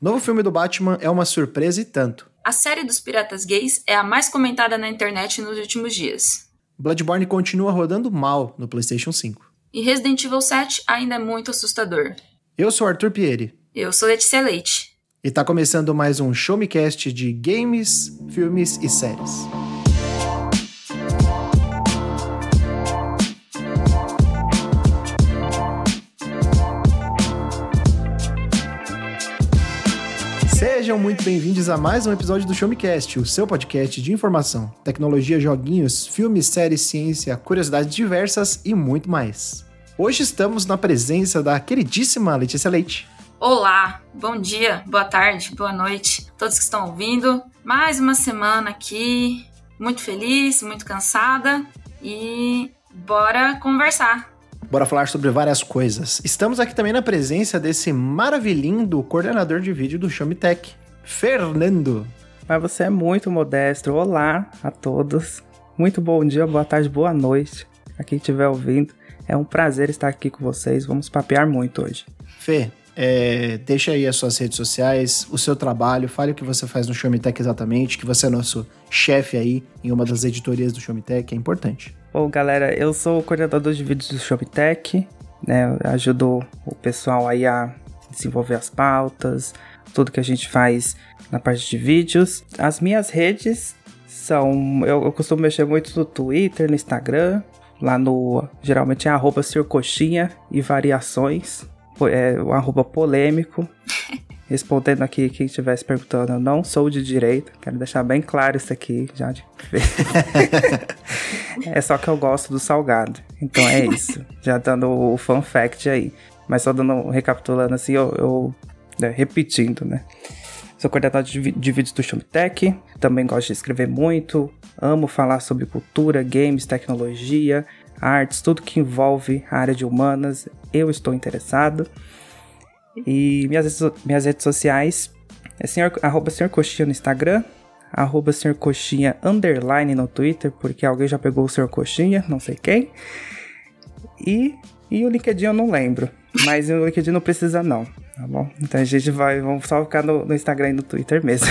Novo filme do Batman é uma surpresa e tanto. A série dos piratas gays é a mais comentada na internet nos últimos dias. Bloodborne continua rodando mal no PlayStation 5. E Resident Evil 7 ainda é muito assustador. Eu sou Arthur Pieri. Eu sou Letícia Leite. E tá começando mais um Show Me Cast de games, filmes e séries. Sejam muito bem-vindos a mais um episódio do Show Me Cast, o seu podcast de informação, tecnologia, joguinhos, filmes, séries, ciência, curiosidades diversas e muito mais. Hoje estamos na presença da queridíssima Letícia Leite. Olá, bom dia, boa tarde, boa noite, todos que estão ouvindo. Mais uma semana aqui, muito feliz, muito cansada e bora conversar. Bora falar sobre várias coisas. Estamos aqui também na presença desse maravilhindo coordenador de vídeo do Me Tech, Fernando. Mas você é muito modesto. Olá a todos. Muito bom dia, boa tarde, boa noite a quem estiver ouvindo. É um prazer estar aqui com vocês. Vamos papear muito hoje. Fê, é, deixa aí as suas redes sociais, o seu trabalho, fale o que você faz no Showmetech exatamente, que você é nosso chefe aí em uma das editorias do Showmetech, é importante. Bom, galera, eu sou o coordenador de vídeos do Showmetech, né? Ajudo o pessoal aí a desenvolver as pautas, tudo que a gente faz na parte de vídeos. As minhas redes são. Eu, eu costumo mexer muito no Twitter, no Instagram. Lá no. Geralmente é arroba Coxinha e variações é, um arroba polêmico. Respondendo aqui quem estivesse perguntando, eu não sou de direita. Quero deixar bem claro isso aqui já de É só que eu gosto do salgado. Então é isso. Já dando o fun fact aí. Mas só dando, recapitulando assim, eu, eu né, repetindo, né? Sou coordenador de, de vídeos do Shumtech, também gosto de escrever muito, amo falar sobre cultura, games, tecnologia, artes, tudo que envolve a área de humanas, eu estou interessado. E minhas, minhas redes sociais é senhor, arroba senhor Coxinha no Instagram, arroba senhor Coxinha underline no Twitter, porque alguém já pegou o senhor Coxinha, não sei quem. E, e o LinkedIn eu não lembro, mas o LinkedIn não precisa não, tá bom? Então a gente vai, vamos só ficar no, no Instagram e no Twitter mesmo.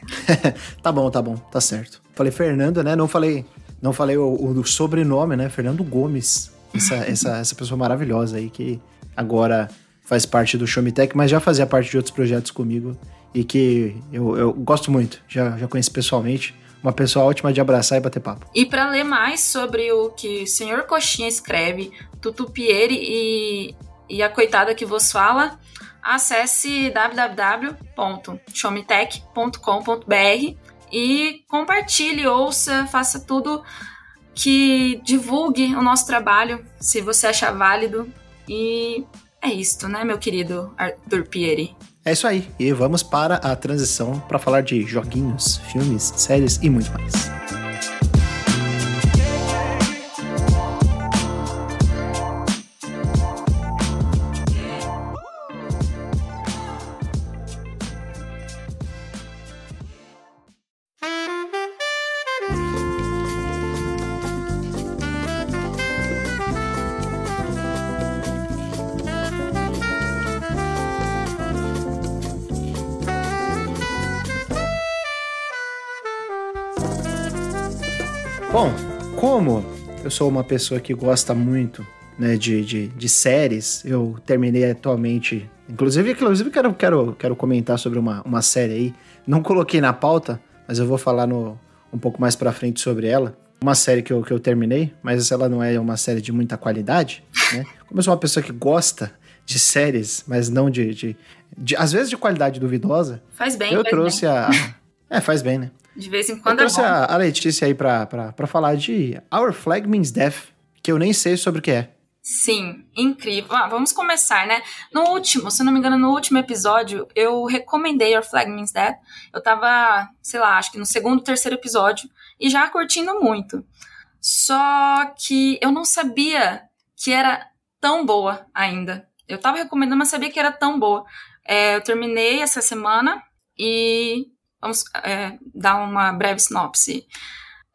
tá bom, tá bom, tá certo. Falei Fernando, né? Não falei não falei o, o sobrenome, né? Fernando Gomes. Essa, essa, essa pessoa maravilhosa aí que agora faz parte do Show Me Tech, mas já fazia parte de outros projetos comigo e que eu, eu gosto muito. Já, já conheci pessoalmente. Uma pessoa ótima de abraçar e bater papo. E para ler mais sobre o que o senhor Coxinha escreve, Tutupieri e, e a coitada que vos fala, acesse www.showmetech.com.br e compartilhe, ouça, faça tudo que divulgue o nosso trabalho, se você achar válido. E é isto, né, meu querido Arthur Pieri? É isso aí. E vamos para a transição para falar de joguinhos, filmes, séries e muito mais. Eu sou uma pessoa que gosta muito né, de, de, de séries, eu terminei atualmente. Inclusive, inclusive quero, quero, quero comentar sobre uma, uma série aí. Não coloquei na pauta, mas eu vou falar no, um pouco mais pra frente sobre ela. Uma série que eu, que eu terminei, mas ela não é uma série de muita qualidade, né? Como eu sou uma pessoa que gosta de séries, mas não de, de, de às vezes de qualidade duvidosa. Faz bem, Eu faz trouxe bem. a. É, faz bem, né? De vez em Eu quando é trouxe bom. a, a Letícia aí pra, pra, pra falar de Our Flag Means Death, que eu nem sei sobre o que é. Sim, incrível. Ah, vamos começar, né? No último, se eu não me engano, no último episódio, eu recomendei Your Flag Means Death. Eu tava, sei lá, acho que no segundo, terceiro episódio, e já curtindo muito. Só que eu não sabia que era tão boa ainda. Eu tava recomendando, mas sabia que era tão boa. É, eu terminei essa semana e vamos é, dar uma breve sinopse.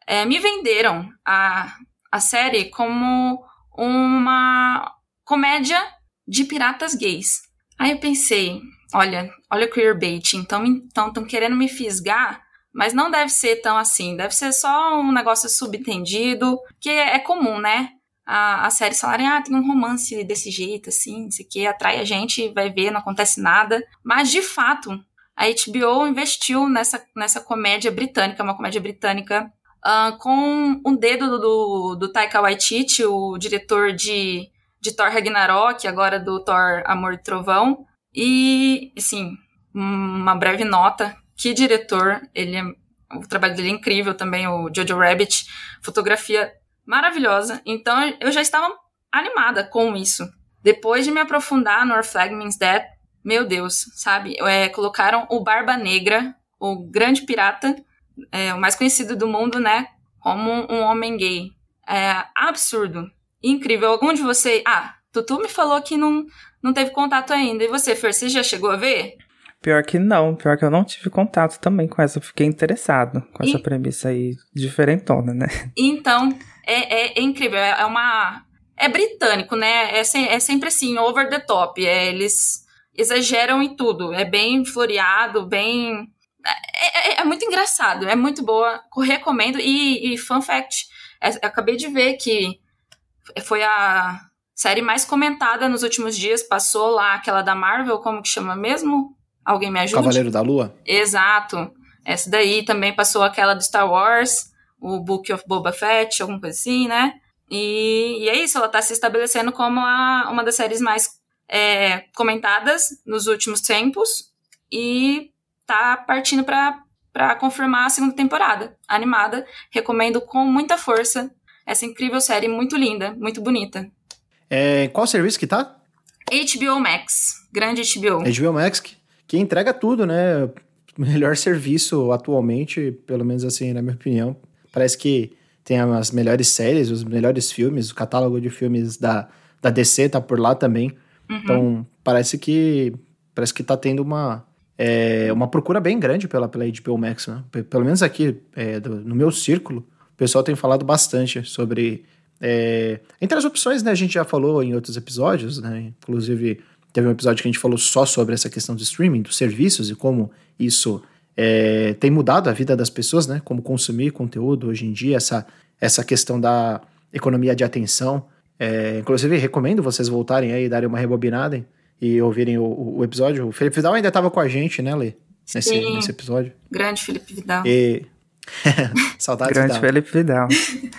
É, me venderam a, a série como uma comédia de piratas gays. Aí eu pensei, olha, olha o queerbait, então então estão querendo me fisgar, mas não deve ser tão assim, deve ser só um negócio subentendido, que é, é comum, né? A, a série falarem, ah, tem um romance desse jeito, assim, isso aqui atrai a gente, vai ver, não acontece nada. Mas, de fato, a HBO investiu nessa, nessa comédia britânica, uma comédia britânica, uh, com um dedo do, do Taika Waititi, o diretor de, de Thor Ragnarok, agora do Thor Amor e Trovão. E, assim, uma breve nota, que diretor, ele é, o trabalho dele é incrível também, o Jojo Rabbit, fotografia maravilhosa. Então eu já estava animada com isso. Depois de me aprofundar no Our Flag Means Dead, meu Deus, sabe? É, colocaram o Barba Negra, o grande pirata, é, o mais conhecido do mundo, né? Como um homem gay. É absurdo. Incrível. Algum de vocês. Ah, Tutu me falou que não, não teve contato ainda. E você, Fer, você já chegou a ver? Pior que não, pior que eu não tive contato também com essa. Eu fiquei interessado com essa premissa aí diferentona, né? Então, é, é, é incrível. É, é uma. É britânico, né? É, se, é sempre assim, over the top. É, eles exageram em tudo. É bem floreado, bem. É, é, é muito engraçado, é muito boa. Recomendo. E, e fun fact: é, acabei de ver que foi a série mais comentada nos últimos dias. Passou lá aquela da Marvel, como que chama mesmo? Alguém me ajuda? Cavaleiro da Lua? Exato. Essa daí também passou aquela do Star Wars, o Book of Boba Fett, alguma coisa assim, né? E, e é isso, ela tá se estabelecendo como a, uma das séries mais é, comentadas nos últimos tempos e tá partindo para confirmar a segunda temporada animada. Recomendo com muita força essa incrível série, muito linda, muito bonita. É, qual serviço que tá? HBO Max, grande HBO. HBO Max, que, que entrega tudo, né? Melhor serviço atualmente, pelo menos assim, na minha opinião. Parece que tem as melhores séries, os melhores filmes, o catálogo de filmes da, da DC tá por lá também. Uhum. Então, parece que parece que tá tendo uma, é, uma procura bem grande pela, pela HBO Max, né? Pelo menos aqui, é, do, no meu círculo, o pessoal tem falado bastante sobre... É, entre as opções, né, a gente já falou em outros episódios, né? Inclusive, teve um episódio que a gente falou só sobre essa questão do streaming, dos serviços e como isso é, tem mudado a vida das pessoas, né? Como consumir conteúdo hoje em dia, essa, essa questão da economia de atenção. É, inclusive, recomendo vocês voltarem aí, darem uma rebobinada e ouvirem o, o episódio. O Felipe Vidal ainda estava com a gente, né, Lê? Nesse, nesse episódio. Grande Felipe Vidal. E... Saudades Grande Vidal. Felipe Vidal.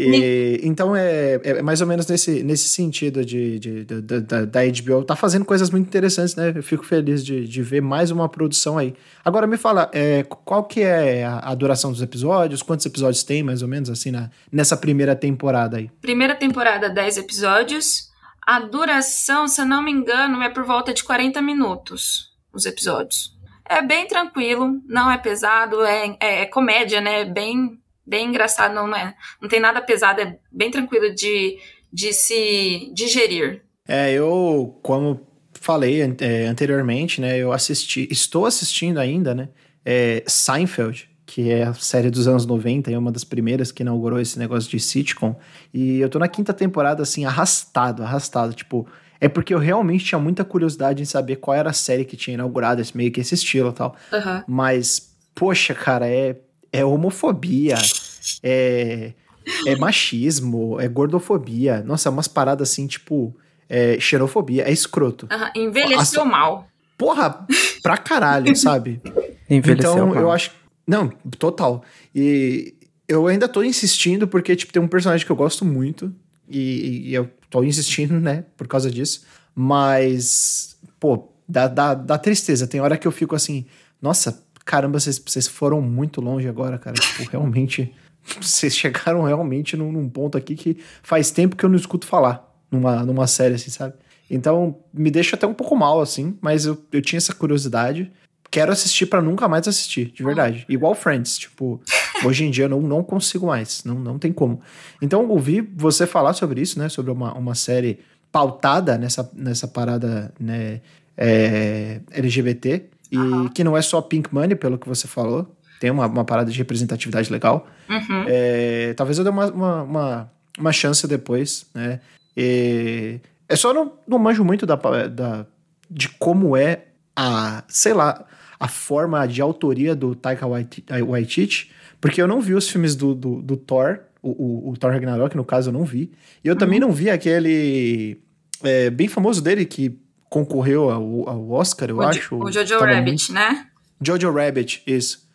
E, então é, é, mais ou menos nesse, nesse sentido de, de, de, da, da HBO. Tá fazendo coisas muito interessantes, né? Eu fico feliz de, de ver mais uma produção aí. Agora me fala, é, qual que é a, a, duração dos episódios? Quantos episódios tem, mais ou menos, assim, na, nessa primeira temporada aí? Primeira temporada, 10 episódios. A duração, se eu não me engano, é por volta de 40 minutos os episódios. É bem tranquilo, não é pesado, é, é, é comédia, né? Bem bem engraçado, não é, não tem nada pesado, é bem tranquilo de, de se digerir. É, eu, como falei é, anteriormente, né, eu assisti, estou assistindo ainda, né, é Seinfeld, que é a série dos anos 90, é uma das primeiras que inaugurou esse negócio de sitcom, e eu tô na quinta temporada, assim, arrastado, arrastado, tipo, é porque eu realmente tinha muita curiosidade em saber qual era a série que tinha inaugurado esse, meio que esse estilo e tal, uhum. mas, poxa, cara, é é homofobia, é, é machismo, é gordofobia. Nossa, é umas paradas assim, tipo, é xenofobia, é escroto. Uhum, envelheceu mal. Porra, pra caralho, sabe? Envelheceu então, mal. eu acho. Não, total. E eu ainda tô insistindo porque, tipo, tem um personagem que eu gosto muito. E, e eu tô insistindo, né, por causa disso. Mas, pô, dá, dá, dá tristeza. Tem hora que eu fico assim, nossa, caramba, vocês, foram muito longe agora, cara. Tipo, realmente. Vocês chegaram realmente num, num, ponto aqui que faz tempo que eu não escuto falar numa, numa série, assim, sabe? Então, me deixa até um pouco mal, assim, mas eu, eu tinha essa curiosidade. Quero assistir para nunca mais assistir, de verdade. Ah. Igual Friends, tipo, hoje em dia eu não, não consigo mais, não, não tem como. Então, ouvi você falar sobre isso, né? Sobre uma, uma série pautada nessa, nessa parada né, é, LGBT. E uhum. que não é só Pink Money, pelo que você falou. Tem uma, uma parada de representatividade legal. Uhum. É, talvez eu dê uma, uma, uma, uma, chance depois, né? E, é só não, não manjo muito da, da, de como é a, sei lá, a forma de autoria do Taika Waititi, porque eu não vi os filmes do, do, do Thor, o, o, o, Thor Ragnarok, no caso, eu não vi. E eu uhum. também não vi aquele é, bem famoso dele que concorreu ao, ao Oscar, eu o acho. O Jojo Rabbit, muito... né? Jojo Rabbit, isso.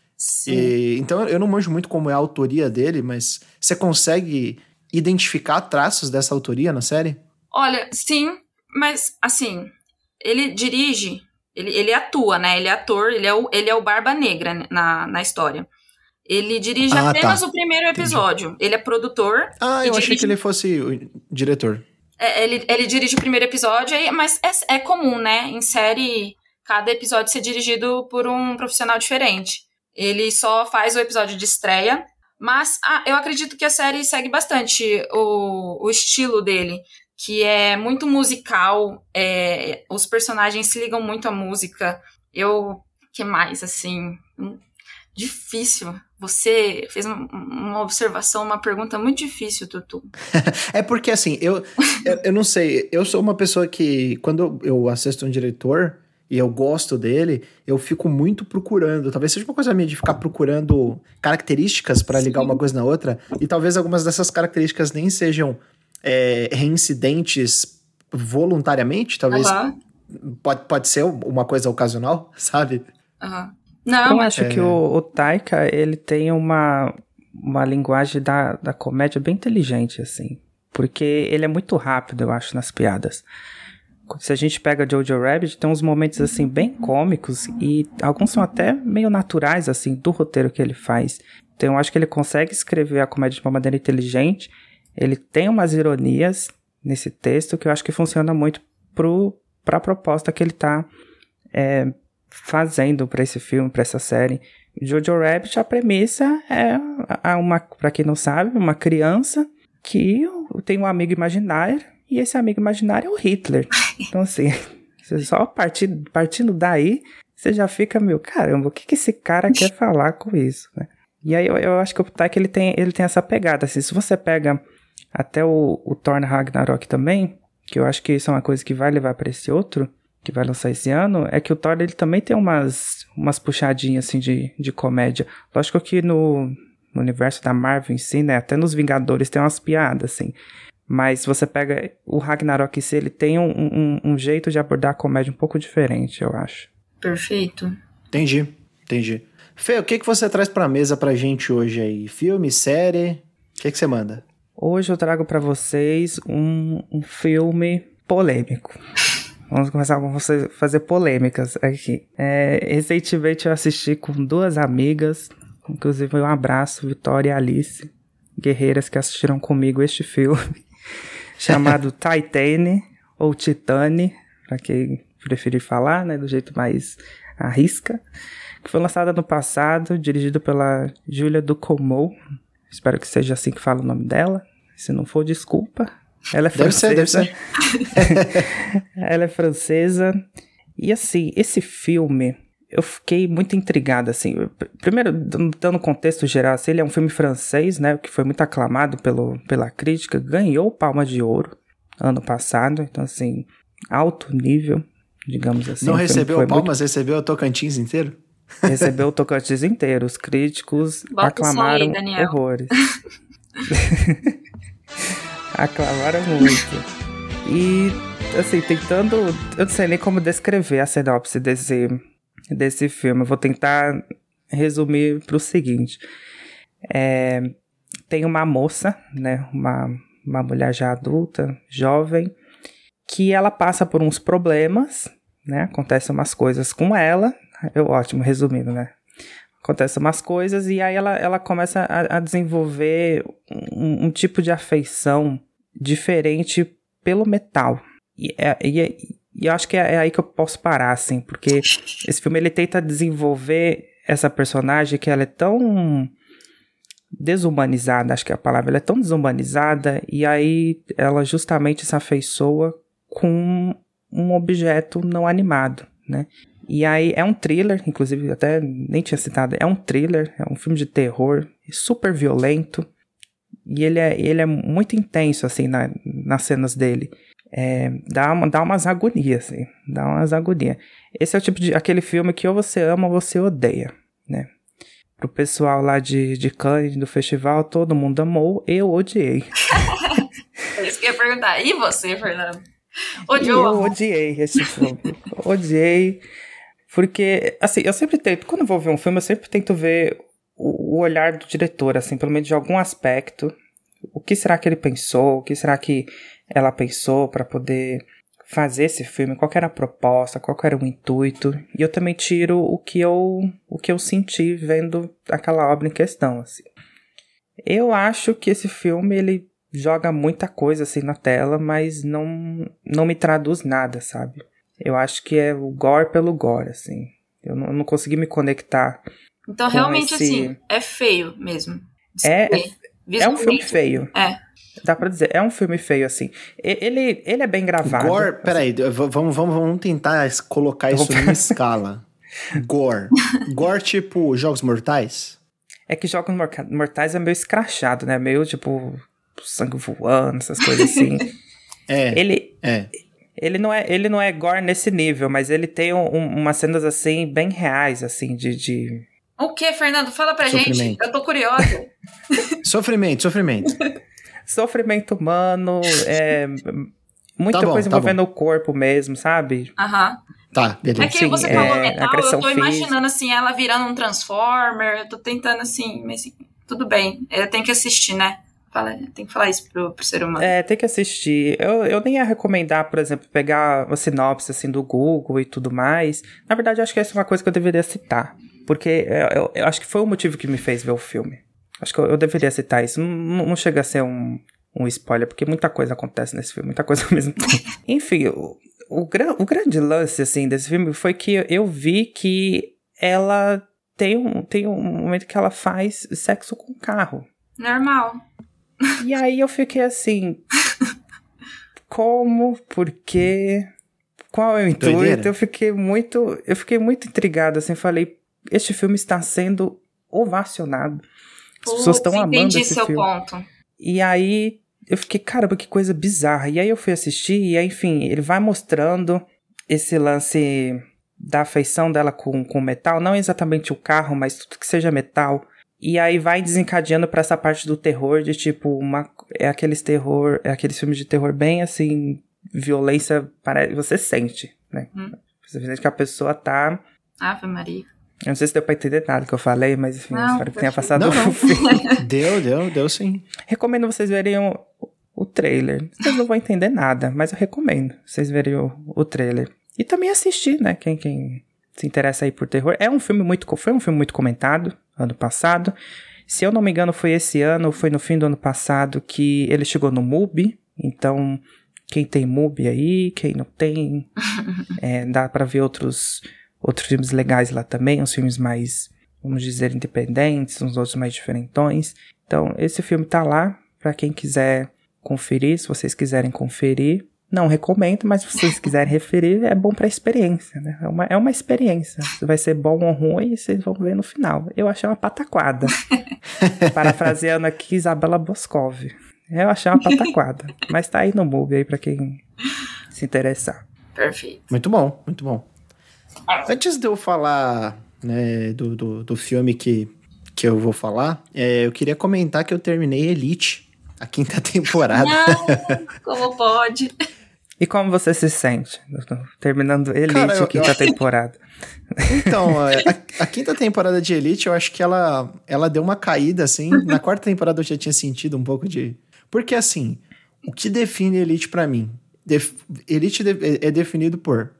E, então eu não manjo muito como é a autoria dele, mas você consegue identificar traços dessa autoria na série? Olha, sim, mas assim, ele dirige, ele, ele atua, né? Ele é ator, ele é o, ele é o Barba Negra na, na história. Ele dirige ah, apenas tá. o primeiro episódio. Entendi. Ele é produtor. Ah, eu dirige... achei que ele fosse o diretor. É, ele, ele dirige o primeiro episódio, mas é, é comum, né? Em série, cada episódio ser dirigido por um profissional diferente. Ele só faz o episódio de estreia, mas ah, eu acredito que a série segue bastante o, o estilo dele que é muito musical, é, os personagens se ligam muito à música. Eu, que mais, assim, difícil. Você fez uma observação, uma pergunta muito difícil, Tutu. é porque, assim, eu, eu, eu, não sei, eu sou uma pessoa que, quando eu assisto um diretor e eu gosto dele, eu fico muito procurando. Talvez seja uma coisa minha de ficar procurando características para ligar uma coisa na outra, e talvez algumas dessas características nem sejam é, reincidentes voluntariamente, talvez pode, pode ser uma coisa ocasional, sabe? Uhum. Não, eu acho é... que o, o Taika, ele tem uma, uma linguagem da, da comédia bem inteligente, assim. Porque ele é muito rápido, eu acho, nas piadas. Se a gente pega Jojo Rabbit, tem uns momentos, assim, bem cômicos e alguns são até meio naturais, assim, do roteiro que ele faz. Então eu acho que ele consegue escrever a comédia de uma maneira inteligente ele tem umas ironias nesse texto que eu acho que funciona muito para a proposta que ele está é, fazendo para esse filme, para essa série. Jojo Rabbit, a premissa é uma, para quem não sabe, uma criança que tem um amigo imaginário e esse amigo imaginário é o Hitler. Então assim, só partindo, partindo daí, você já fica meio, caramba, o que, que esse cara quer falar com isso, né? E aí eu, eu acho que o Taika ele tem, ele tem essa pegada, assim, se você pega até o, o Thor Ragnarok também, que eu acho que isso é uma coisa que vai levar para esse outro, que vai lançar esse ano, é que o Thor ele também tem umas, umas puxadinhas assim de, de comédia. Lógico que no, no universo da Marvel em si, né, até nos Vingadores tem umas piadas assim. Mas se você pega o Ragnarok em si, ele tem um, um, um jeito de abordar a comédia um pouco diferente, eu acho. Perfeito. Entendi, entendi. Fê, o que, que você traz pra mesa pra gente hoje aí? Filme, série? O que, que você manda? Hoje eu trago para vocês um, um filme polêmico. Vamos começar com você fazer polêmicas aqui. É, recentemente eu assisti com duas amigas, inclusive um abraço, Vitória e Alice, guerreiras que assistiram comigo este filme, chamado Titane, ou Titane, para quem preferir falar, né, do jeito mais arrisca, que foi lançado ano passado, dirigido pela Julia Ducomo, Espero que seja assim que fala o nome dela. Se não for, desculpa. Ela é deve francesa. Ser, deve ser. ela é francesa. E assim, esse filme, eu fiquei muito intrigado, assim. Primeiro, dando contexto geral, assim, ele é um filme francês, né? Que foi muito aclamado pelo, pela crítica. Ganhou Palma de Ouro ano passado. Então, assim, alto nível, digamos assim. Não recebeu palmas, muito... recebeu o Tocantins inteiro? Recebeu o Tocantins inteiro. Os críticos Bota aclamaram aí, horrores. aclamaram muito. E, assim, tentando. Eu não sei nem como descrever a sinopse desse, desse filme. Eu vou tentar resumir para o seguinte: é, tem uma moça, né? Uma, uma mulher já adulta, jovem, que ela passa por uns problemas, né? Acontecem umas coisas com ela, eu, ótimo, resumindo, né? Acontecem umas coisas e aí ela, ela começa a, a desenvolver um, um, tipo de afeição diferente pelo metal. E, é, e, é, e eu acho que é, é aí que eu posso parar, assim, porque esse filme ele tenta desenvolver essa personagem que ela é tão desumanizada, acho que é a palavra, ela é tão desumanizada e aí ela justamente se afeiçoa com um objeto não animado, né? E aí é um thriller, inclusive até nem tinha citado, é um thriller, é um filme de terror, super violento. E ele é, ele é muito intenso, assim, na, nas cenas dele. é, dá, uma, dá umas agonias, assim, dá umas agonias. Esse é o tipo de, aquele filme que ou você ama ou você odeia, né? Pro pessoal lá de, de Cannes, do festival, todo mundo amou, eu odiei. é isso que eu ia perguntar. E você, Fernando? Odiou? Eu odiei esse filme. odiei. Porque, assim, eu sempre tento, quando vou ver um filme, eu sempre tento ver o, o olhar do diretor, assim, pelo menos de algum aspecto. O que será que ele pensou? O que será que ela pensou para poder fazer esse filme? Qual era a proposta? Qual era o intuito? E eu também tiro o que eu, o que eu senti vendo aquela obra em questão, assim. Eu acho que esse filme, ele joga muita coisa assim na tela, mas não, não me traduz nada, sabe? Eu acho que é o gore pelo gore, assim. Eu não, eu não consegui me conectar. Então, realmente, esse... assim, é feio mesmo. É, é um filme feio. É. Dá pra dizer, é um filme feio, assim. Ele, ele é bem gravado. Gore, assim. peraí, vamos, vamos, vamos tentar colocar isso numa escala. Gore. Gore, tipo, Jogos Mortais? É que Jogos Mortais é meio escrachado, né? Meio, tipo, sangue voando, essas coisas assim. é. Ele, é. Ele não é, ele não é gore nesse nível, mas ele tem um, umas cenas assim bem reais, assim, de. de... O que, Fernando? Fala pra gente. Eu tô curiosa. sofrimento, sofrimento. sofrimento humano, é, muita tá bom, coisa tá envolvendo o corpo mesmo, sabe? Aham. Tá, beleza. É que Sim, você falou é, metal, eu tô imaginando assim, ela virando um Transformer, eu tô tentando assim, mas assim, tudo bem, eu tenho que assistir, né? Fala, tem que falar isso pro, pro ser humano. É, tem que assistir. Eu, eu nem ia recomendar, por exemplo, pegar uma sinopse assim do Google e tudo mais. Na verdade, acho que essa é uma coisa que eu deveria citar. Porque eu, eu, eu acho que foi o motivo que me fez ver o filme. Acho que eu, eu deveria citar isso. Não, não, chega a ser um, um spoiler, porque muita coisa acontece nesse filme, muita coisa ao mesmo tempo. Enfim, o, o, gran, o grande lance, assim, desse filme foi que eu vi que ela tem um, tem um momento que ela faz sexo com carro. Normal. E aí eu fiquei assim. Como? Por quê? Qual é o intuito? Doideira. Eu fiquei muito. Eu fiquei muito intrigado, assim, falei, este filme está sendo ovacionado. As pessoas estão amando entendi esse seu filme. ponto. E aí eu fiquei, caramba, que coisa bizarra. E aí eu fui assistir, e aí, enfim, ele vai mostrando esse lance da afeição dela com, com metal, não exatamente o carro, mas tudo que seja metal. E aí vai desencadeando para essa parte do terror de tipo uma é aqueles terror, é aqueles filmes de terror bem assim, violência, para você sente, né? Hum. Você sente que a pessoa tá Ave Maria. Eu não sei se deu pra entender nada que eu falei, mas enfim, não, espero que tenha passado não, não. deu, deu, deu sim. Recomendo vocês verem o, o trailer. Vocês não vão entender nada, mas eu recomendo vocês verem o, o trailer. E também assistir, né? Quem, quem se interessa aí por terror. É um filme muito. Foi um filme muito comentado ano passado. Se eu não me engano, foi esse ano, foi no fim do ano passado que ele chegou no MUBI. Então, quem tem MUBI aí, quem não tem, é, dá para ver outros, outros filmes legais lá também, uns filmes mais, vamos dizer, independentes, uns outros mais diferentões. Então, esse filme tá lá para quem quiser conferir, se vocês quiserem conferir. Não recomendo, mas se vocês quiserem referir, é bom pra experiência, né? É uma, é uma experiência. Se vai ser bom ou ruim, vocês vão ver no final. Eu achei uma pataquada. Parafraseando aqui Isabela Boscov. Eu achei uma pataquada. mas tá aí no MUBI aí pra quem se interessar. Perfeito. Muito bom, muito bom. Antes de eu falar né, do, do, do filme que, que eu vou falar, é, eu queria comentar que eu terminei Elite, a quinta temporada. Não, como pode? E como você se sente terminando Elite, Cara, eu, quinta eu... temporada? Então, a, a, quinta temporada de Elite, eu acho que ela, ela deu uma caída, assim. Na quarta temporada eu já tinha sentido um pouco de... Porque, assim, o que define Elite para mim? Def... Elite de... é definido por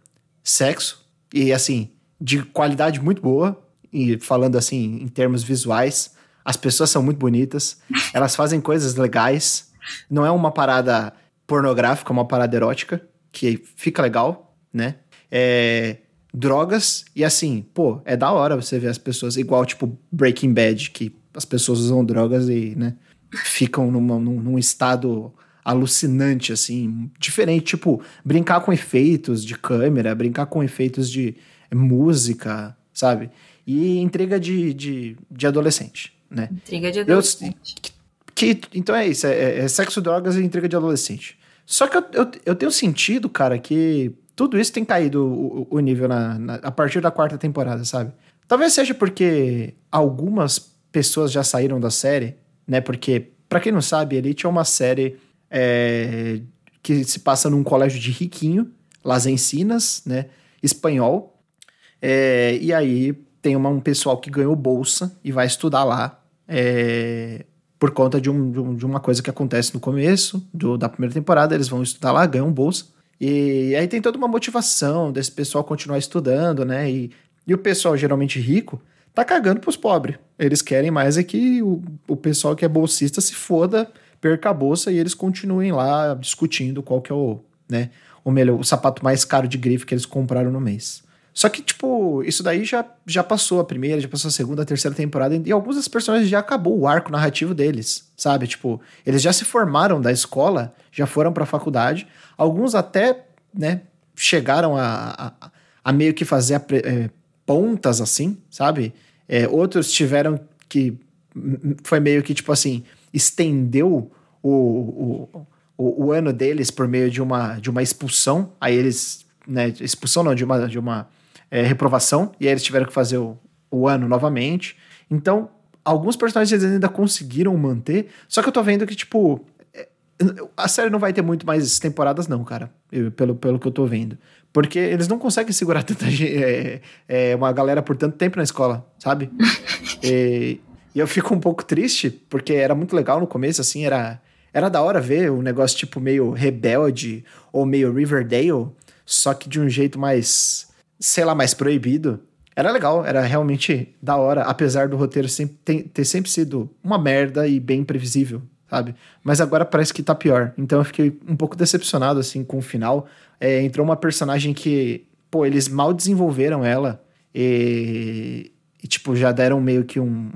sexo, e, assim, de qualidade muito boa, e falando, assim, em termos visuais. As pessoas são muito bonitas, elas fazem coisas legais. Não é uma parada pornográfica, uma parada erótica, que fica legal, né? É, drogas, e assim, pô, é da hora você ver as pessoas, igual tipo Breaking Bad, que as pessoas usam drogas e, né, ficam numa, num, num estado alucinante, assim, diferente, tipo, brincar com efeitos de câmera, brincar com efeitos de música, sabe? E intriga de, de, de adolescente, né? Intriga de adolescente. Eu, que, então é isso, é, é, sexo, drogas e intriga de adolescente. Só que eu, eu, eu tenho sentido, cara, que tudo isso tem caído o, o nível na, na, a partir da quarta temporada, sabe? Talvez seja porque algumas pessoas já saíram da série, né? Porque, para quem não sabe, Elite é uma série é, que se passa num colégio de riquinho, Las Encinas, né? Espanhol. É, e aí tem uma, um pessoal que ganhou bolsa e vai estudar lá é, por conta de, um, de, um, uma coisa que acontece no começo do, da primeira temporada. Eles vão estudar lá, ganham bolsa. E aí tem toda uma motivação desse pessoal continuar estudando, né? E, e o pessoal geralmente rico tá cagando pros pobres. Eles querem mais é que o, o pessoal que é bolsista se foda, perca a bolsa e eles continuem lá discutindo qual que é o, né, o melhor, o sapato mais caro de grife que eles compraram no mês. Só que, tipo, isso daí já, já passou a primeira, já passou a segunda, a terceira temporada, e alguns dos personagens já acabou o arco narrativo deles, sabe? Tipo, eles já se formaram da escola, já foram pra faculdade, alguns até, né, chegaram a, a, a meio que fazer é, pontas, assim, sabe? É, outros tiveram que. Foi meio que, tipo assim, estendeu o, o, o, o ano deles por meio de uma, de uma expulsão, aí eles. Né, expulsão não, de uma. De uma é, reprovação, e aí eles tiveram que fazer o, o ano novamente. Então, alguns personagens ainda conseguiram manter, só que eu tô vendo que, tipo, é, a série não vai ter muito mais temporadas, não, cara. Eu, pelo, pelo que eu tô vendo. Porque eles não conseguem segurar tanta é, é, uma galera por tanto tempo na escola, sabe? e, e, eu fico um pouco triste, porque era muito legal no começo, assim, era, era da hora ver um negócio tipo meio rebelde ou meio Riverdale, só que de um jeito mais sei lá, mais proibido. Era legal, era realmente da hora, apesar do roteiro sempre ter, sempre sido uma merda e bem previsível, sabe? Mas agora parece que tá pior. Então eu fiquei um pouco decepcionado, assim, com o final. É, entrou uma personagem que, pô, eles mal desenvolveram ela e, e tipo, já deram meio que um,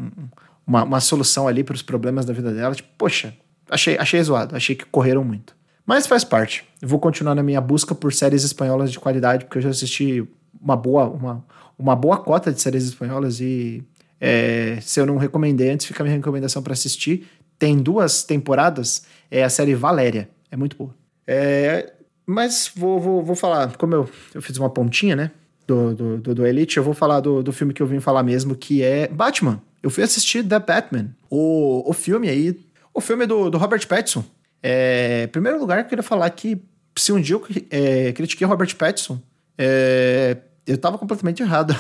uma, uma solução ali para os problemas da vida dela. Tipo, poxa, achei, achei zoado, achei que correram muito. Mas faz parte. Vou continuar na minha busca por séries espanholas de qualidade, porque eu já assisti uma boa, uma, uma boa cota de séries espanholas e é, se eu não recomendei antes, fica a minha recomendação para assistir. Tem duas temporadas, é a série Valéria, é muito boa. É, mas vou, vou, vou falar, como eu, eu fiz uma pontinha, né, do, do, do, do Elite, eu vou falar do, do filme que eu vim falar mesmo, que é Batman. Eu fui assistir The Batman, o, o filme aí, o filme do, do Robert Pattinson. É, em primeiro lugar, eu queria falar que se um dia eu é, critiquei Robert Pattinson, é, eu estava completamente errado.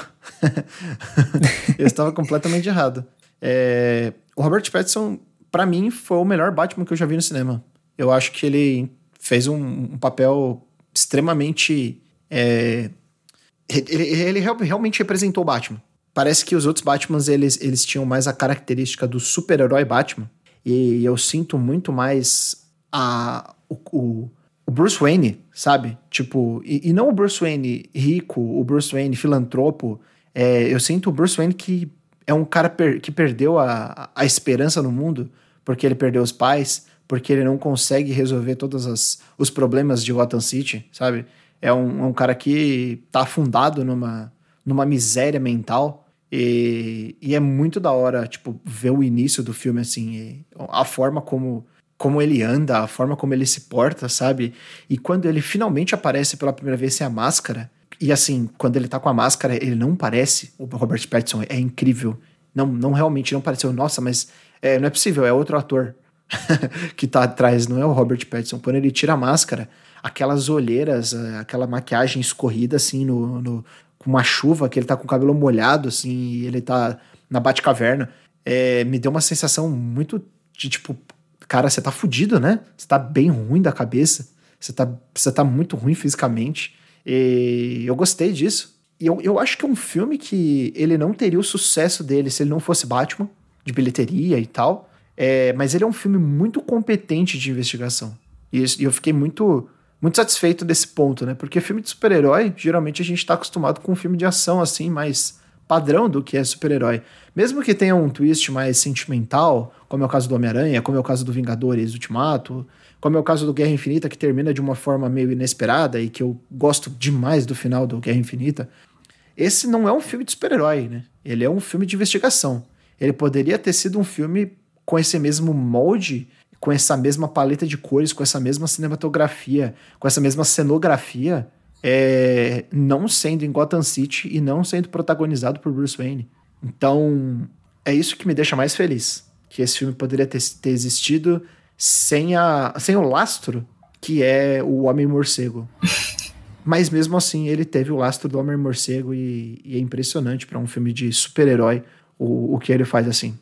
eu estava completamente errado. É, o Robert Pattinson, para mim, foi o melhor Batman que eu já vi no cinema. Eu acho que ele fez um, um papel extremamente. É, ele, ele, realmente representou o Batman. Parece que os outros Batmans eles, eles tinham mais a característica do super-herói Batman. E eu sinto muito mais a, o, o o Bruce Wayne, sabe? Tipo, e, e, não o Bruce Wayne rico, o Bruce Wayne filantropo. É, eu sinto o Bruce Wayne que é um cara per, que perdeu a, a esperança no mundo porque ele perdeu os pais, porque ele não consegue resolver todos os problemas de Gotham City, sabe? É um, é um cara que tá afundado numa, numa miséria mental. E, e é muito da hora, tipo, ver o início do filme, assim, a forma como como ele anda, a forma como ele se porta, sabe? E quando ele finalmente aparece pela primeira vez sem a máscara, e assim, quando ele tá com a máscara, ele não parece o Robert Pattinson, é incrível. Não, não realmente não pareceu, nossa, mas é, não é possível, é outro ator que tá atrás, não é o Robert Pattinson. Quando ele tira a máscara, aquelas olheiras, é, aquela maquiagem escorrida assim no, no com uma chuva, que ele tá com o cabelo molhado assim, e ele tá na Batcaverna, é, me deu uma sensação muito de tipo, cara, você tá fudido, né? Você tá bem ruim da cabeça. Você tá, você tá muito ruim fisicamente. E eu gostei disso. E eu, eu acho que é um filme que ele não teria o sucesso dele se ele não fosse Batman, de bilheteria e tal. É, mas ele é um filme muito competente de investigação. E, e eu fiquei muito, muito satisfeito desse ponto, né? Porque filme de super-herói, geralmente a gente tá acostumado com um filme de ação, assim, mais padrão do que é super-herói. Mesmo que tenha um twist mais sentimental, como é o caso do Homem-Aranha, como é o caso do Vingadores Ultimato, como é o caso do Guerra Infinita, que termina de uma forma meio inesperada e que eu gosto demais do final do Guerra Infinita. Esse não é um filme de super-herói, né? Ele é um filme de investigação. Ele poderia ter sido um filme com esse mesmo molde, com essa mesma paleta de cores, com essa mesma cinematografia, com essa mesma cenografia, é, não sendo em Gotham City e não sendo protagonizado por Bruce Wayne. Então, é isso que me deixa mais feliz. Que esse filme poderia ter, ter existido sem, a, sem o lastro que é o Homem-Morcego. Mas mesmo assim, ele teve o lastro do Homem-Morcego e, e, é impressionante para um filme de super-herói o, o que ele faz assim.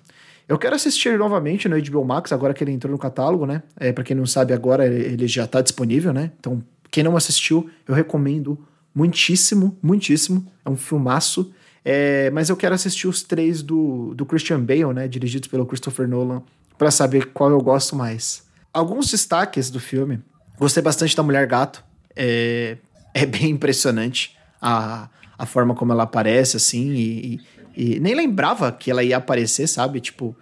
Eu quero assistir novamente no HBO Max, agora que ele entrou no catálogo, né? É, para quem não sabe, agora ele já tá disponível, né? Então, quem não assistiu, eu recomendo muitíssimo, muitíssimo. É um filmaço. É, mas eu quero assistir os três do, do Christian Bale, né? Dirigidos pelo Christopher Nolan, para saber qual eu gosto mais. Alguns destaques do filme. Gostei bastante da Mulher Gato. É, é bem impressionante a, a forma como ela aparece, assim, e, e, e nem lembrava que ela ia aparecer, sabe? Tipo,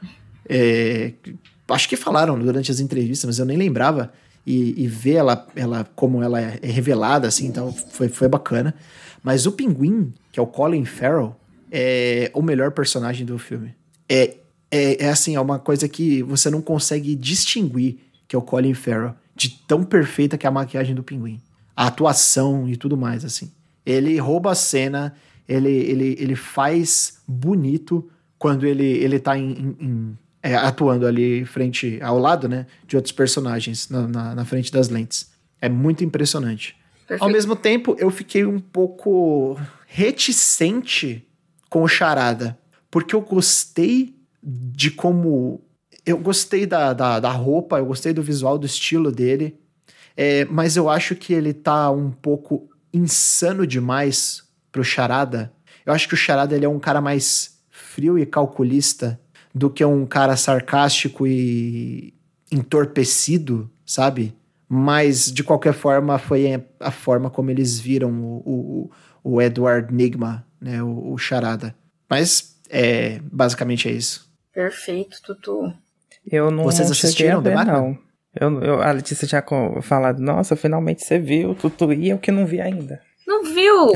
é, acho que falaram durante as entrevistas, mas eu nem lembrava. E, e ver ela, ela como ela é revelada, assim, então foi, foi bacana. Mas o Pinguim, que é o Colin Farrell, é o melhor personagem do filme. É, é, é assim, é uma coisa que você não consegue distinguir que é o Colin Farrell, de tão perfeita que é a maquiagem do Pinguim a atuação e tudo mais, assim. Ele rouba a cena, ele, ele, ele faz bonito quando ele, ele tá em, em, em, é, atuando ali frente ao lado, né, de outros personagens na, na, na frente das lentes. É muito impressionante. Perfeito. Ao mesmo tempo, eu fiquei um pouco reticente com o Charada, porque eu gostei de como. Eu gostei da, da, da roupa, eu gostei do visual, do estilo dele. É, mas eu acho que ele tá um pouco insano demais pro Charada. Eu acho que o Charada ele é um cara mais frio e calculista do que um cara sarcástico e entorpecido, sabe? Mas, de qualquer forma, foi a forma como eles viram o, o, o Edward Nigma, né? O, o Charada. Mas, é, basicamente é isso. Perfeito, Tutu. Eu não Vocês assistiram The Batman? Não. Eu, eu, a Letícia tinha falado, nossa, finalmente você viu, tu, e eu que não vi ainda. Não viu?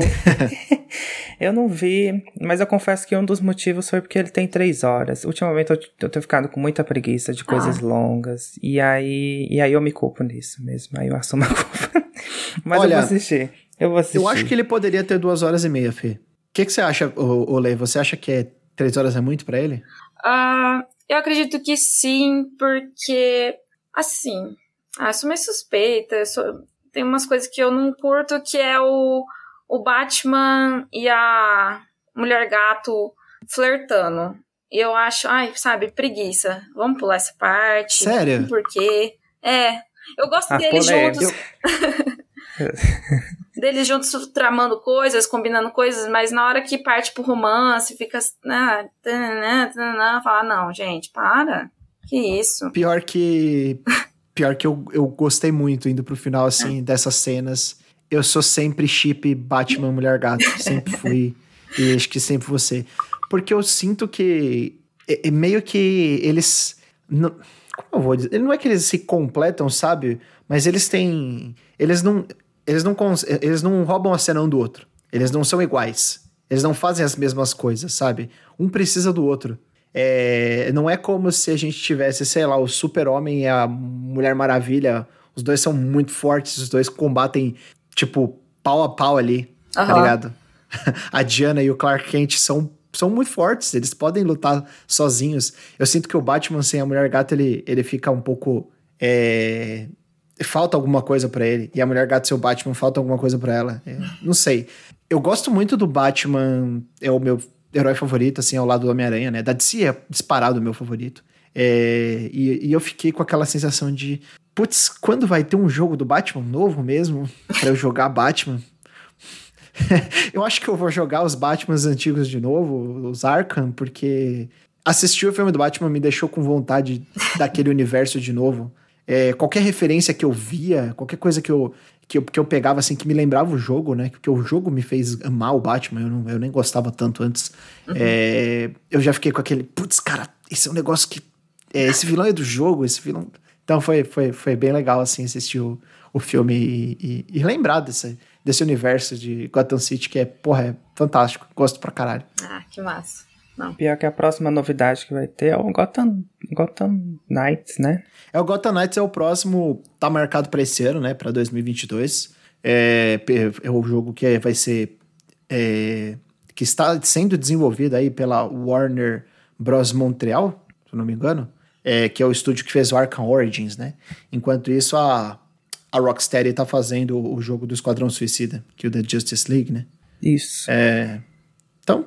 eu não vi, mas eu confesso que um dos motivos foi porque ele tem três horas. Ultimamente eu, eu tenho ficado com muita preguiça de coisas ah. longas. E aí, e aí eu me culpo nisso mesmo. Aí eu assumo a culpa. mas Olha, eu vou assistir. Eu vou assistir. Eu acho que ele poderia ter duas horas e meia, Fê. O que, que você acha, Olê? Você acha que é três horas é muito para ele? Uh, eu acredito que sim, porque Assim, ah, sou meio suspeita, sou, tem umas coisas que eu não curto, que é o, o Batman e a Mulher Gato flertando. E eu acho, ai, sabe, preguiça. Vamos pular essa parte. Sério? Por quê? É. Eu gosto ah, deles juntos. Eu... deles juntos tramando coisas, combinando coisas, mas na hora que parte pro romance, fica. Ah, fala, não, gente, para. Que isso. Pior que. Pior que eu, eu gostei muito indo pro final, assim, é. dessas cenas. Eu sou sempre chip Batman Mulher Gato. Sempre fui. e acho que sempre você. Porque eu sinto que. É, é meio que eles. Não, como eu vou dizer? Não é que eles se completam, sabe? Mas eles têm. Eles não. Eles não, eles não roubam a cena um do outro. Eles não são iguais. Eles não fazem as mesmas coisas, sabe? Um precisa do outro. É, não é como se a gente tivesse, sei lá, o Super-Homem e a Mulher Maravilha. Os dois são muito fortes, os dois combatem, tipo, pau a pau ali, uhum. tá ligado? a Diana e o Clark Kent são, são muito fortes, eles podem lutar sozinhos. Eu sinto que o Batman sem a Mulher Gata, ele, ele fica um pouco. É, falta alguma coisa para ele. E a Mulher Gata, seu Batman, falta alguma coisa para ela. É, não sei. Eu gosto muito do Batman, é o meu herói favorito, assim, ao lado do Homem-Aranha, né? Da DC é disparado o meu favorito. É, e, e, eu fiquei com aquela sensação de, putz, quando vai ter um jogo do Batman novo mesmo, para eu jogar Batman? eu acho que eu vou jogar os Batmans antigos de novo, os Arkham, porque assistir o filme do Batman me deixou com vontade daquele universo de novo. É, qualquer referência que eu via, qualquer coisa que eu, que eu, que eu pegava assim, que me lembrava o jogo, né? Porque o jogo me fez amar o Batman, eu, não, eu nem gostava tanto antes. Uhum. É, eu já fiquei com aquele, putz, cara, esse é um negócio que. É, esse vilão é do jogo, esse vilão. Então foi, foi, foi bem legal, assim, assistir o, o filme e, e, e lembrar desse, desse universo de Gotham City, que é, porra, é fantástico. Gosto pra caralho. Ah, que massa. não. Pior que a próxima novidade que vai ter é o Gotham, Gotham Knights, né? É, o Gotham Knights é o próximo, tá marcado para esse ano, né, para 2022. É, é o jogo que vai ser é, que está sendo desenvolvido aí pela Warner Bros Montreal, se não me engano, é, que é o estúdio que fez o Arkham Origins, né? Enquanto isso, a, a Rocksteady tá fazendo o jogo do Esquadrão Suicida, que é o The Justice League, né? Isso. É, então,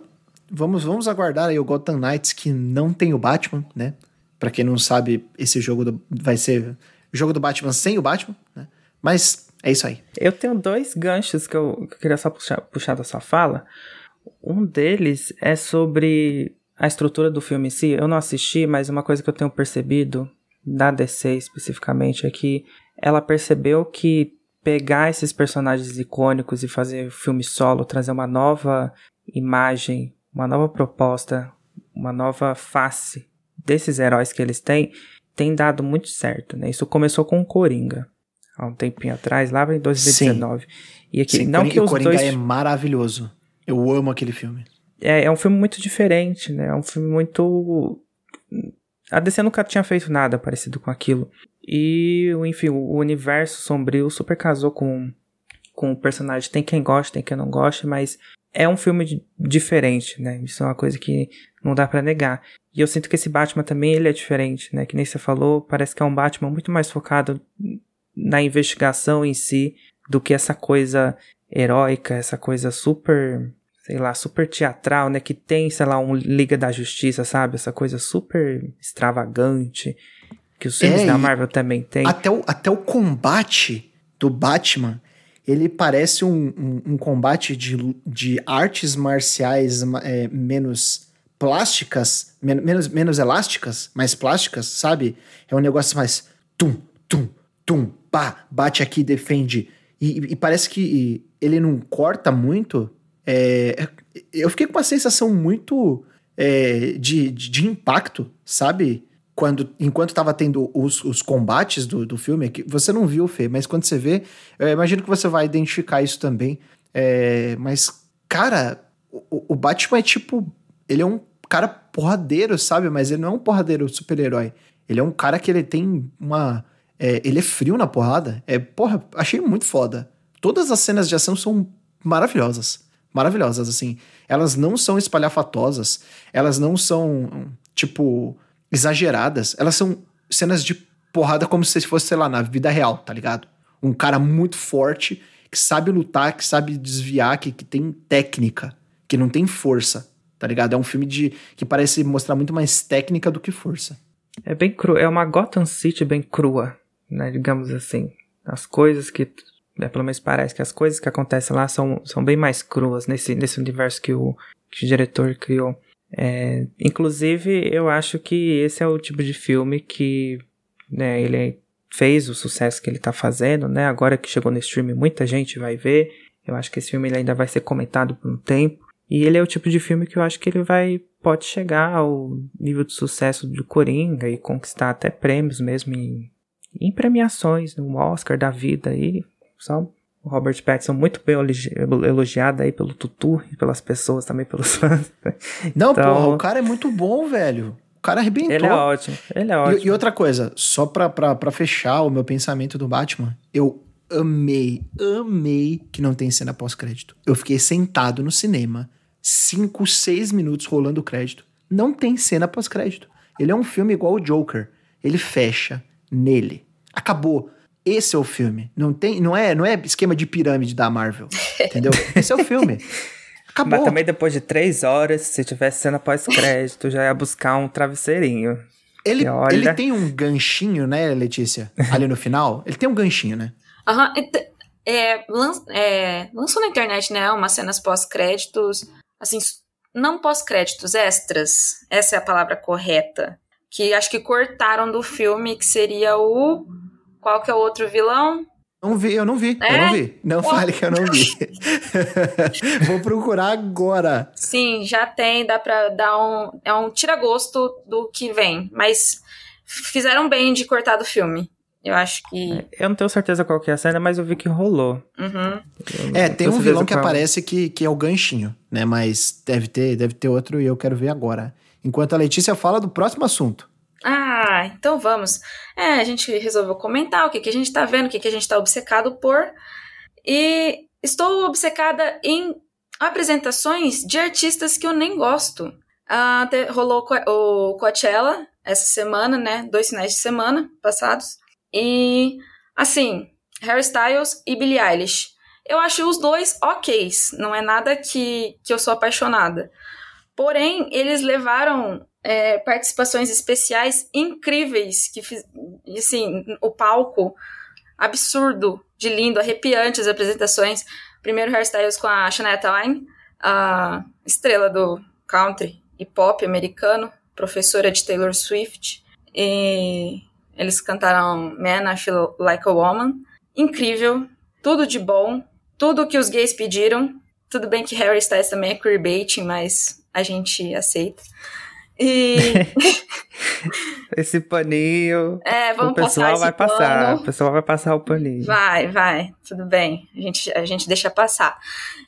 vamos, vamos aguardar aí o Gotham Knights, que não tem o Batman, né? Pra quem não sabe, esse jogo do, vai ser jogo do Batman sem o Batman, né? Mas é isso aí. Eu tenho dois ganchos que eu, que eu queria só puxar, puxar da sua fala. Um deles é sobre a estrutura do filme em si. Eu não assisti, mas uma coisa que eu tenho percebido da DC especificamente é que ela percebeu que pegar esses personagens icônicos e fazer filme solo, trazer uma nova imagem, uma nova proposta, uma nova face desses heróis que eles têm, tem dado muito certo, né? Isso começou com o Coringa, há um tempinho atrás, lá em 2019. Sim. E aqui, Sim, não Coringa, que os Coringa dois... é maravilhoso. Eu amo aquele filme. É, é um filme muito diferente, né? É um filme muito... A DC nunca tinha feito nada parecido com aquilo. E, enfim, o universo sombrio super casou com, com o personagem. Tem quem gosta, tem quem não gosta, mas é um filme diferente, né? Isso é uma coisa que não dá para negar. E eu sinto que esse Batman também ele é diferente, né? Que nem você falou, parece que é um Batman muito mais focado na investigação em si do que essa coisa heróica, essa coisa super, sei lá, super teatral, né? Que tem, sei lá, um Liga da Justiça, sabe? Essa coisa super extravagante que os filmes é, da Marvel também tem. Até o, até o combate do Batman, ele parece um, um, um combate de, de artes marciais é, menos plásticas, men menos, menos elásticas, mais plásticas, sabe? É um negócio mais tum, tum, tum, pá, bate aqui, defende. E, e parece que ele não corta muito. É, eu fiquei com uma sensação muito é, de, de, impacto, sabe? Quando, enquanto estava tendo os, os combates do, do filme, que você não viu, Fê, mas quando você vê, eu imagino que você vai identificar isso também. É, mas, cara, o, o Batman é tipo. Ele é um cara porradeiro, sabe? Mas ele não é um porradeiro super-herói. Ele é um cara que ele tem uma é, ele é frio na porrada. É, porra, achei muito foda. Todas as cenas de ação são maravilhosas. Maravilhosas, assim. Elas não são espalhafatosas. Elas não são, tipo, exageradas. Elas são cenas de porrada como se fosse, sei lá, na vida real, tá ligado? Um cara muito forte, que sabe lutar, que sabe desviar, que, que tem técnica, que não tem força, tá ligado? É um filme de que parece mostrar muito mais técnica do que força. É bem cru, é uma Gotham City bem crua né, digamos assim. As coisas que, né, pelo menos parece que as coisas que acontecem lá são, são bem mais cruas nesse, nesse universo que o, que o diretor criou. É, inclusive, eu acho que esse é o tipo de filme que né, ele fez o sucesso que ele está fazendo, né? Agora que chegou no stream, muita gente vai ver. Eu acho que esse filme ainda vai ser comentado por um tempo. E ele é o tipo de filme que eu acho que ele vai pode chegar ao nível de sucesso do Coringa e conquistar até prêmios mesmo em em premiações, no Oscar da vida aí, só o Robert Pattinson muito bem elogiado aí pelo Tutu e pelas pessoas também, pelos fãs. Não, então, porra, o cara é muito bom, velho. O cara arrebentou. Ele é ótimo, ele é ótimo. E, e outra coisa, só pra, pra, pra fechar o meu pensamento do Batman, eu amei, amei que não tem cena pós-crédito. Eu fiquei sentado no cinema, 5, 6 minutos rolando o crédito. Não tem cena pós-crédito. Ele é um filme igual o Joker. Ele fecha, nele. Acabou. Esse é o filme. Não tem, não é, não é esquema de pirâmide da Marvel, entendeu? Esse é o filme. Acabou. Mas também depois de três horas, se tivesse cena pós-crédito, já ia buscar um travesseirinho. Ele, olha... ele tem um ganchinho, né, Letícia? Ali no final. Ele tem um ganchinho, né? Aham. Uhum. É, é, lançou na internet, né, umas cenas pós-créditos, assim, não pós-créditos, extras. Essa é a palavra correta que acho que cortaram do filme, que seria o. Qual que é o outro vilão? Não vi, eu não vi, é? eu não vi. Não fale que eu não vi. Vou procurar agora. Sim, já tem, dá pra dar um. É um tira-gosto do que vem, mas fizeram bem de cortar do filme. Eu acho que. Eu não tenho certeza qual que é a cena, mas eu vi que rolou. Uhum. É, tem um vilão que qual... aparece que, que é o ganchinho, né? Mas deve ter, deve ter outro e eu quero ver agora. Enquanto a Letícia fala do próximo assunto. Ah, então vamos. É, a gente resolveu comentar o que, que a gente tá vendo, o que, que a gente tá obcecado por. E estou obcecada em apresentações de artistas que eu nem gosto. Ah, rolou o Coachella essa semana, né? Dois finais de semana passados. E, assim, Harry Styles e Billie Eilish. Eu acho os dois ok, não é nada que, que eu sou apaixonada. Porém, eles levaram é, participações especiais incríveis, que assim, o palco absurdo de lindo, arrepiante as apresentações. Primeiro hairstyles com a Shania Twain, a estrela do country e pop americano, professora de Taylor Swift. E eles cantaram Man, I Feel Like a Woman. Incrível, tudo de bom, tudo que os gays pediram. Tudo bem que Harry Styles também é queerbaiting, mas a gente aceita. E. Esse paninho. É, vamos o pessoal vai pano. passar. O pessoal vai passar o paninho. Vai, vai. Tudo bem. A gente, a gente deixa passar.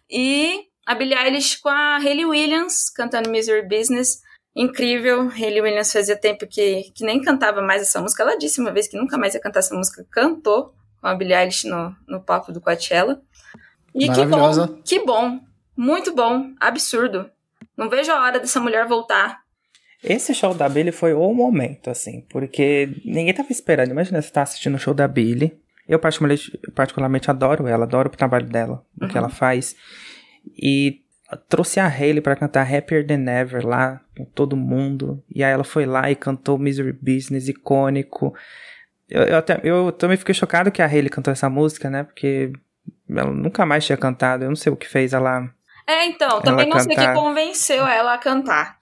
E a Billie Eilish com a Hayley Williams cantando Misery Business. Incrível. Hayley Williams fazia tempo que, que nem cantava mais essa música. Ela disse uma vez que nunca mais ia cantar essa música. Cantou com a Billie Eilish no, no palco do Coachella. E que bom, que bom. Muito bom. Absurdo. Não vejo a hora dessa mulher voltar esse show da Billy foi o momento, assim, porque ninguém tava esperando. Imagina você tá assistindo o show da Billy. Eu particularmente, particularmente adoro ela, adoro o trabalho dela, o que ela faz. E trouxe a Hayley para cantar Happier Than Ever lá com todo mundo. E aí ela foi lá e cantou Misery Business, icônico. Eu, eu, até, eu também fiquei chocado que a Hayley cantou essa música, né? Porque ela nunca mais tinha cantado. Eu não sei o que fez ela. É, então, também não cantar. sei o que convenceu ela a cantar.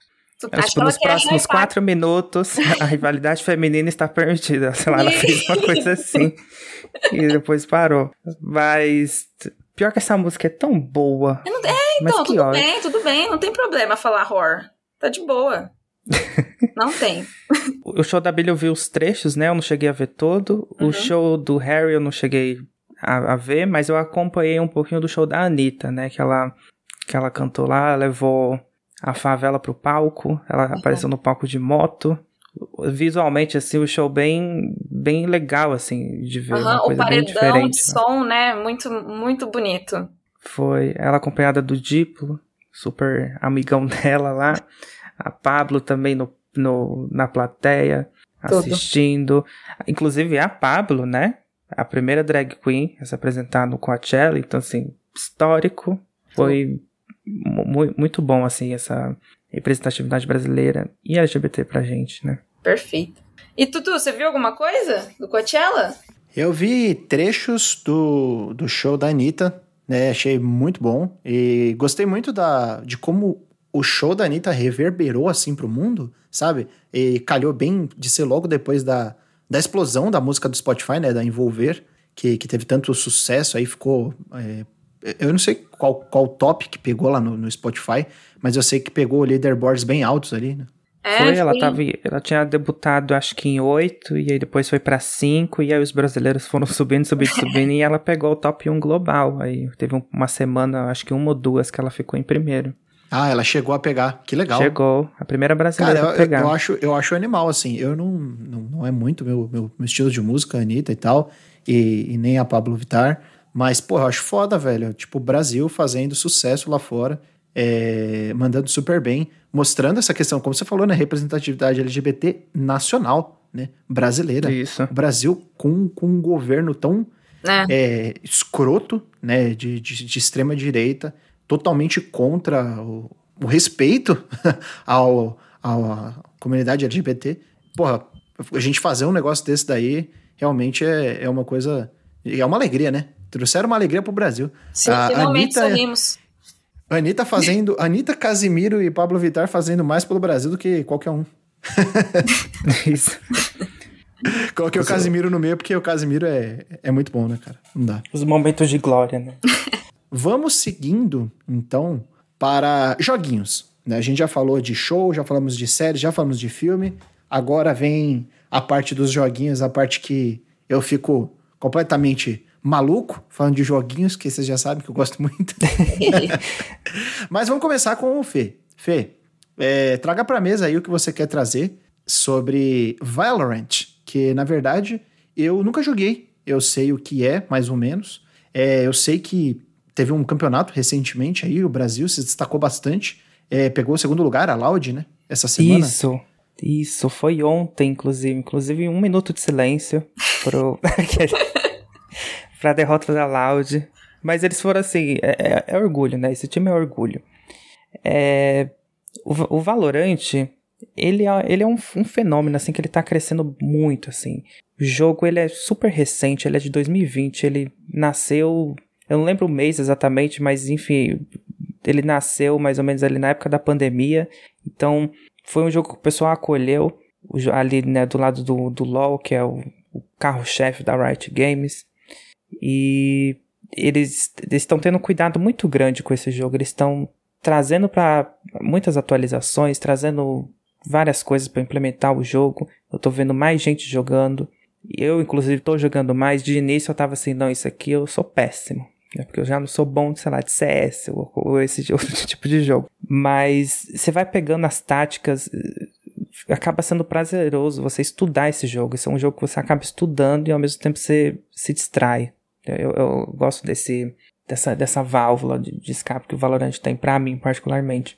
Acho que nos próximos quatro minutos a rivalidade feminina está permitida. Sei lá, ela fez uma coisa assim. e depois parou. Mas. Pior que essa música é tão boa. Não, é, então, tudo hora. bem, tudo bem. Não tem problema falar horror. Tá de boa. não tem. o show da Billy eu vi os trechos, né? Eu não cheguei a ver todo. Uhum. O show do Harry eu não cheguei a, a, ver, mas eu acompanhei um pouquinho do show da Anitta, né? Que ela, que ela cantou lá, levou a favela pro palco, ela uhum. apareceu no palco de moto. Visualmente, assim, o show bem, bem legal, assim, de ver. Uhum, uma coisa o paredão bem diferente, de né? som, né? Muito, muito bonito. Foi ela acompanhada do Diplo, super amigão dela lá. A Pablo também no, no, na plateia, Tudo. assistindo. Inclusive a Pablo, né? A primeira drag queen a se apresentar no Coachella, então assim, histórico. Foi muito bom, assim, essa representatividade brasileira e LGBT pra gente, né? Perfeito. E Tutu, você viu alguma coisa do Coachella? Eu vi trechos do, do show da Anitta, né? Achei muito bom. E gostei muito da, de como o show da Anitta reverberou assim pro mundo, sabe? E calhou bem de ser logo depois da, da explosão da música do Spotify, né? Da Envolver, que, que teve tanto sucesso aí, ficou é, eu não sei qual, qual top que pegou lá no, no Spotify, mas eu sei que pegou leaderboards bem altos ali, né? É, foi, ela, tava, ela tinha debutado acho que em 8, e aí depois foi para 5, e aí os brasileiros foram subindo, subindo, subindo, e ela pegou o top 1 global. Aí teve uma semana, acho que uma ou duas, que ela ficou em primeiro. Ah, ela chegou a pegar, que legal. Chegou, a primeira brasileira Cara, eu, a pegar. Eu acho, eu acho animal, assim, eu não, não, não é muito meu, meu, meu estilo de música, Anitta e tal, e, e nem a Pablo Vittar, mas, pô, eu acho foda, velho. Tipo, o Brasil fazendo sucesso lá fora, é, mandando super bem, mostrando essa questão, como você falou, né? Representatividade LGBT nacional, né? Brasileira. Isso. O Brasil com, com um governo tão é. É, escroto, né? De, de, de extrema direita, totalmente contra o, o respeito ao, ao, à comunidade LGBT. Porra, a gente fazer um negócio desse daí realmente é, é uma coisa. É uma alegria, né? Trouxeram uma alegria pro Brasil. Sim, a finalmente Anitta, sorrimos. Anitta fazendo. Anitta, Casimiro e Pablo Vittar fazendo mais pelo Brasil do que qualquer um. Isso. Coloquei o Casimiro no meio porque o Casimiro é, é muito bom, né, cara? Não dá. Os momentos de glória, né? Vamos seguindo, então, para joguinhos. Né? A gente já falou de show, já falamos de série, já falamos de filme. Agora vem a parte dos joguinhos, a parte que eu fico completamente maluco falando de joguinhos, que vocês já sabem que eu gosto muito. Mas vamos começar com o Fê. Fê, é, traga pra mesa aí o que você quer trazer sobre Valorant, que na verdade eu nunca joguei. Eu sei o que é, mais ou menos. É, eu sei que teve um campeonato recentemente aí, o Brasil se destacou bastante. É, pegou o segundo lugar, a Loud, né? Essa semana. Isso, isso. Foi ontem, inclusive. Inclusive, um minuto de silêncio pro... pra derrota da Loud. Mas eles foram assim, é, é, é, orgulho, né? Esse time é orgulho. É, o, o Valorant, ele é, ele é um, um, fenômeno, assim, que ele tá crescendo muito, assim. O jogo, ele é super recente, ele é de 2020, ele nasceu... Eu não lembro o mês exatamente, mas enfim, ele nasceu mais ou menos ali na época da pandemia. Então, foi um jogo que o pessoal acolheu ali, né, do lado do, do LoL, que é o, o carro-chefe da Riot Games. E eles estão tendo um cuidado muito grande com esse jogo. Eles estão trazendo para muitas atualizações, trazendo várias coisas para implementar o jogo. Eu tô vendo mais gente jogando. Eu, inclusive, tô jogando mais. De início eu tava assim, não, isso aqui eu sou péssimo. Né? Porque eu já não sou bom, sei lá, de CS ou, ou esse outro tipo de jogo. Mas você vai pegando as táticas, acaba sendo prazeroso você estudar esse jogo. Esse é um jogo que você acaba estudando e ao mesmo tempo você se distrai. Eu, eu gosto desse, dessa, dessa válvula de, de escape que o Valorant tem para mim, particularmente.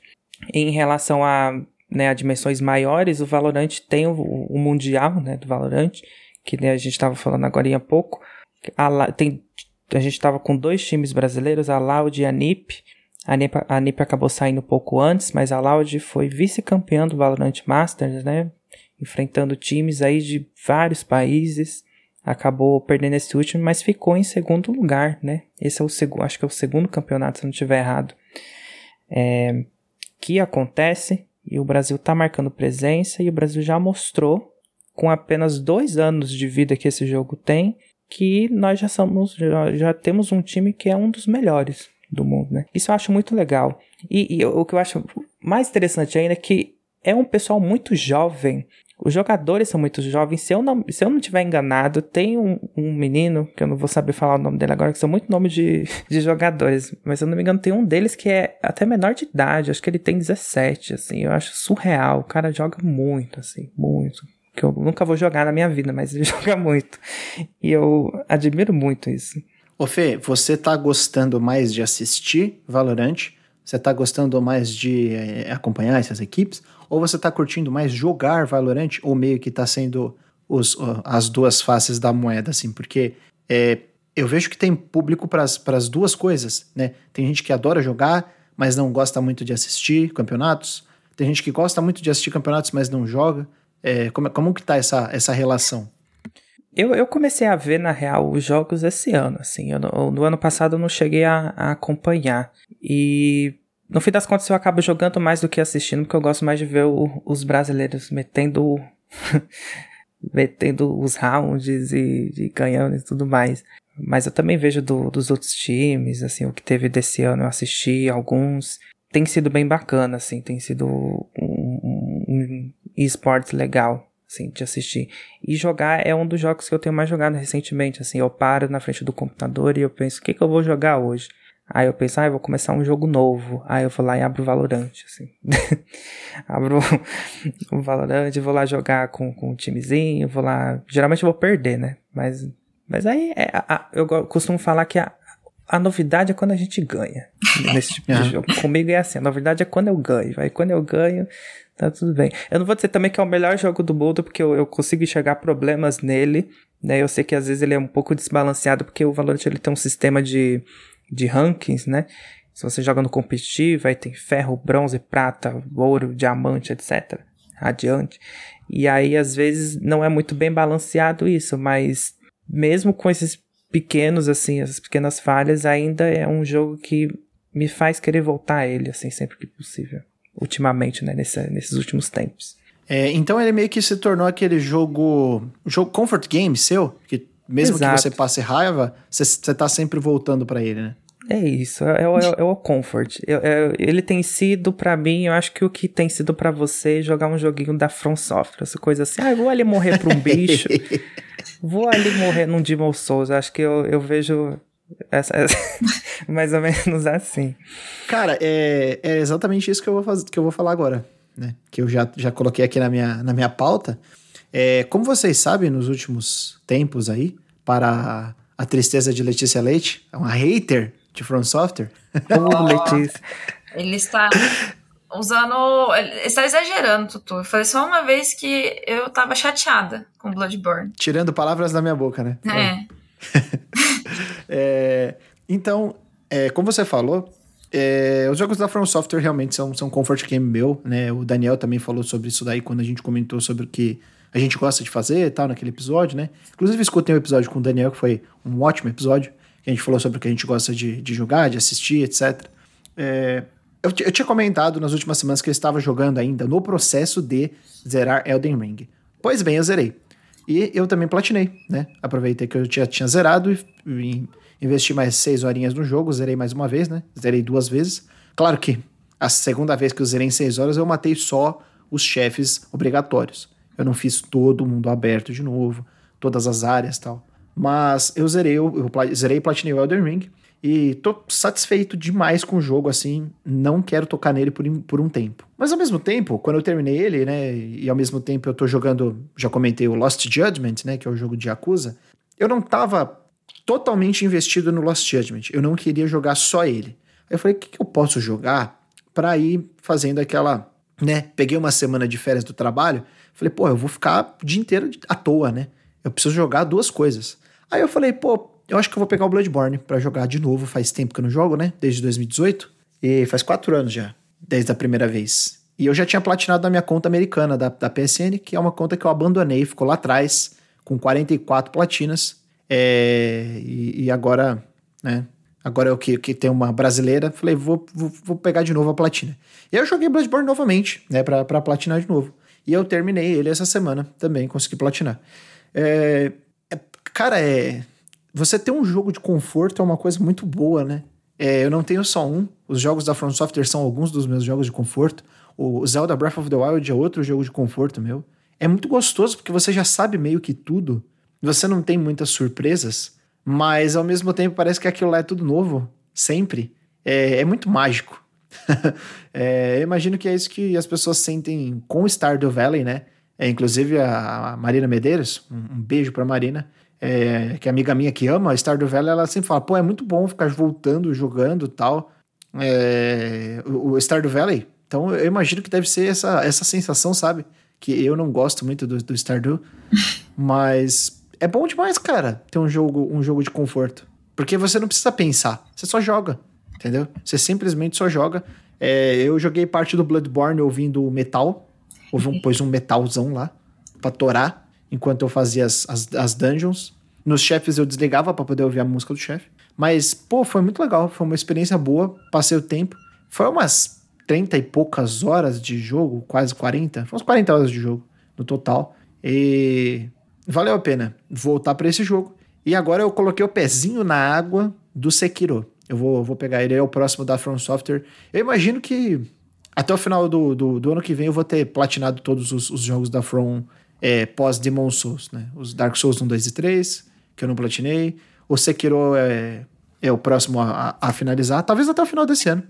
Em relação a, né, a dimensões maiores, o Valorant tem o, o Mundial né, do Valorant, que né, a gente estava falando agora há pouco. A, tem, a gente estava com dois times brasileiros, a Loud e a NIP. A NIP, a NIP acabou saindo um pouco antes, mas a Loud foi vice-campeã do Valorant Masters, né? Enfrentando times aí de vários países acabou perdendo esse último, mas ficou em segundo lugar, né? Esse é o segundo, acho que é o segundo campeonato, se não estiver errado. É, que acontece e o Brasil está marcando presença e o Brasil já mostrou, com apenas dois anos de vida que esse jogo tem, que nós já somos, já, já temos um time que é um dos melhores do mundo, né? Isso eu acho muito legal. E, e o que eu acho mais interessante ainda é que é um pessoal muito jovem os jogadores são muito jovens. Se eu não, se eu não tiver enganado, tem um, um menino, que eu não vou saber falar o nome dele agora, que são muito nomes de, de jogadores. Mas se eu não me engano, tem um deles que é até menor de idade. Acho que ele tem 17, assim. Eu acho surreal. O cara joga muito, assim, muito. Que eu nunca vou jogar na minha vida, mas ele joga muito. E eu admiro muito isso. Ô Fê, você tá gostando mais de assistir Valorant? Você tá gostando mais de é, acompanhar essas equipes? Ou você está curtindo mais jogar Valorant ou meio que está sendo os, as duas faces da moeda, assim? Porque é, eu vejo que tem público para as duas coisas, né? Tem gente que adora jogar, mas não gosta muito de assistir campeonatos. Tem gente que gosta muito de assistir campeonatos, mas não joga. É, como, como que tá essa, essa relação? Eu, eu comecei a ver, na real, os jogos esse ano, assim. Eu, no ano passado eu não cheguei a, a acompanhar. E no fim das contas, eu acabo jogando mais do que assistindo, porque eu gosto mais de ver o, os brasileiros metendo. metendo os rounds e, e, ganhando e tudo mais. Mas eu também vejo do, dos outros times, assim, o que teve desse ano, eu assisti alguns. Tem sido bem bacana, assim, tem sido um, um, um esportes legal, assim, de assistir. E jogar é um dos jogos que eu tenho mais jogado recentemente, assim, eu paro na frente do computador e eu penso, o que, que eu vou jogar hoje? Aí eu penso, ah, eu vou começar um jogo novo. Aí eu vou lá e abro o Valorant, assim. abro o Valorant, vou lá jogar com, com um timezinho, vou lá... Geralmente eu vou perder, né? Mas, mas aí é, a, eu costumo falar que a, a novidade é quando a gente ganha nesse tipo de jogo. Comigo é assim, a novidade é quando eu ganho. Aí quando eu ganho, tá tudo bem. Eu não vou dizer também que é o melhor jogo do mundo, porque eu, eu consigo enxergar problemas nele, né? Eu sei que às vezes ele é um pouco desbalanceado, porque o Valorant ele tem um sistema de de rankings, né? Se você joga no competitivo, aí tem ferro, bronze, prata, ouro, diamante, etc. Adiante. E aí, às vezes, não é muito bem balanceado isso, mas mesmo com esses pequenos, assim, essas pequenas falhas, ainda é um jogo que me faz querer voltar a ele, assim, sempre que possível. Ultimamente, né? Nesse, nesses últimos tempos. É, então ele meio que se tornou aquele jogo. jogo comfort game seu, que mesmo Exato. que você passe raiva, você, você tá sempre voltando para ele, né? É isso, é, é, é, é o comfort. É, ele tem sido para mim, eu acho que o que tem sido para você é jogar um joguinho da From Software, essa coisa assim, ah, eu vou ali morrer pra um bicho. vou ali morrer num Demon Souls. Acho que eu, eu vejo essa, essa mais ou menos assim. Cara, é, é exatamente isso que eu vou, fazer, que eu vou falar agora, né? Que eu já, já coloquei aqui na minha, na minha pauta. É, como vocês sabem, nos últimos tempos aí, para a tristeza de Letícia Leite, é uma hater de From Software. Ô, Letícia. Ele está usando. Ele está exagerando, Tutu. Foi só uma vez que eu tava chateada com Bloodborne. Tirando palavras da minha boca, né? É. É, então, é, como você falou, é, os jogos da From Software realmente são, são comfort game meu, né? O Daniel também falou sobre isso daí quando a gente comentou sobre o que a gente gosta de fazer e tal, naquele episódio, né? Inclusive, escutei um episódio com o Daniel, que foi um ótimo episódio, que a gente falou sobre o que a gente gosta de, de jogar, de assistir, etc. É, eu, eu, tinha comentado nas últimas semanas que eu estava jogando ainda no processo de zerar Elden Ring. Pois bem, eu zerei. E eu também platinei, né? Aproveitei que eu já tinha zerado e, investi mais seis horinhas no jogo, zerei mais uma vez, né? Zerei duas vezes. Claro que a segunda vez que eu zerei em seis horas, eu matei só os chefes obrigatórios. Eu não fiz todo mundo aberto de novo, todas as áreas tal. Mas eu zerei, eu, eu zerei e platinei o Elden Ring. E tô satisfeito demais com o jogo, assim. Não quero tocar nele por, por um tempo. Mas ao mesmo tempo, quando eu terminei ele, né? E ao mesmo tempo eu tô jogando, já comentei o Lost Judgment, né? Que é o jogo de Yakuza. Eu não tava totalmente investido no Lost Judgment. Eu não queria jogar só ele. Aí eu falei, o que, que eu posso jogar para ir fazendo aquela, né? Peguei uma semana de férias do trabalho. Falei, pô, eu vou ficar o dia inteiro à toa, né? Eu preciso jogar duas coisas. Aí eu falei, pô, eu acho que eu vou pegar o Bloodborne para jogar de novo. Faz tempo que eu não jogo, né? Desde 2018. E faz quatro anos já, desde a primeira vez. E eu já tinha platinado na minha conta americana da, da PSN, que é uma conta que eu abandonei, ficou lá atrás, com 44 platinas. É, e, e, agora, né? Agora eu que, que tem uma brasileira, falei, vou, vou, vou, pegar de novo a platina. E aí eu joguei Bloodborne novamente, né? Pra, pra platinar de novo. E eu terminei ele essa semana também, consegui platinar. É, é, cara, é você ter um jogo de conforto é uma coisa muito boa, né? É, eu não tenho só um. Os jogos da From Software são alguns dos meus jogos de conforto. O Zelda Breath of the Wild é outro jogo de conforto meu. É muito gostoso porque você já sabe meio que tudo. Você não tem muitas surpresas, mas ao mesmo tempo parece que aquilo lá é tudo novo, sempre. É, é muito mágico. é, eu imagino que é isso que as pessoas sentem com Stardew Valley, né? É, inclusive a, a Marina Medeiros, um, um beijo pra Marina é, que é amiga minha que ama, a Stardew Valley, ela sempre fala, pô, é muito bom ficar voltando, jogando tal. É, o, o Stardew Valley, então eu imagino que deve ser essa, essa sensação, sabe? Que eu não gosto muito do, do Stardew, mas é bom demais, cara, ter um jogo, um jogo de conforto. Porque você não precisa pensar, você só joga, entendeu? Você simplesmente só joga. É, eu joguei parte do Bloodborne ouvindo metal, houve um, pôs um metalzão lá pra torar enquanto eu fazia as, as, as dungeons. Nos chefes eu desligava para poder ouvir a música do chefe. Mas, pô, foi muito legal. Foi uma experiência boa. Passei o tempo. Foi umas 30 e poucas horas de jogo, quase 40. Foi uns 40 horas de jogo no total. E valeu a pena voltar para esse jogo. E agora eu coloquei o pezinho na água do Sekiro. Eu vou, vou pegar ele, é o próximo da From Software. Eu imagino que até o final do, do, do ano que vem eu vou ter platinado todos os, os jogos da From é, pós-Demon Souls, né? Os Dark Souls 1, 2 e 3, que eu não platinei. O Sekiro é, é o próximo a, a, finalizar, talvez até o final desse ano.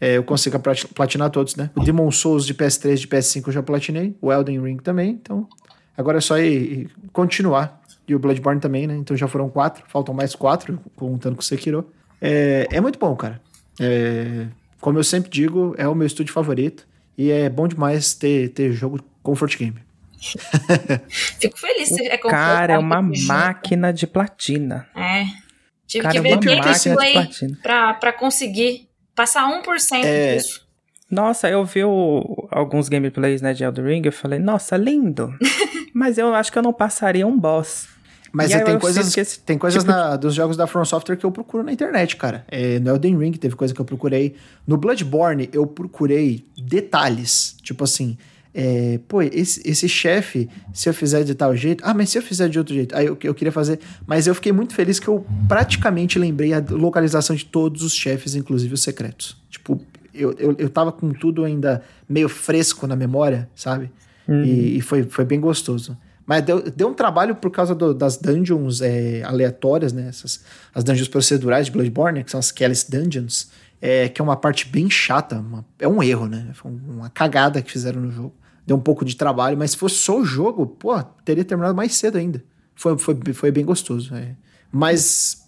É, eu consiga platinar todos, né? O Demon Souls de PS3 de PS5 eu já platinei, o Elden Ring também, então agora é só ir, ir continuar. E o Bloodborne também, né? Então já foram quatro, faltam mais quatro, contando com o Sekiro. É, é muito bom, cara. É, como eu sempre digo, é o meu estúdio favorito. E é bom demais ter, ter jogo Comfort Game. Fico feliz. O é cara é uma máquina de platina. É. Tive cara, que ver gameplay pra, pra conseguir passar 1% é... disso. Nossa, eu vi o, alguns gameplays né, de Elden Ring, eu falei, nossa, lindo. Mas eu acho que eu não passaria um boss. Mas é, tem, coisas, esse, tem coisas tipo... na, dos jogos da From Software que eu procuro na internet, cara. É, no Elden Ring teve coisa que eu procurei. No Bloodborne eu procurei detalhes. Tipo assim, é, pô, esse, esse chefe, se eu fizer de tal jeito, ah, mas se eu fizer de outro jeito, aí eu, eu queria fazer, mas eu fiquei muito feliz que eu praticamente lembrei a localização de todos os chefes, inclusive os secretos. Tipo, eu, eu, eu tava com tudo ainda meio fresco na memória, sabe? Uhum. E, e, foi, foi bem gostoso. Mas deu, deu um trabalho por causa do, das dungeons é, aleatórias, né? Essas, as dungeons procedurais de Bloodborne, que são as Kelly's Dungeons, é, que é uma parte bem chata. Uma, é um erro, né? Foi uma cagada que fizeram no jogo. Deu um pouco de trabalho, mas se fosse só o jogo, pô, teria terminado mais cedo ainda. Foi, foi, foi bem gostoso. É. Mas.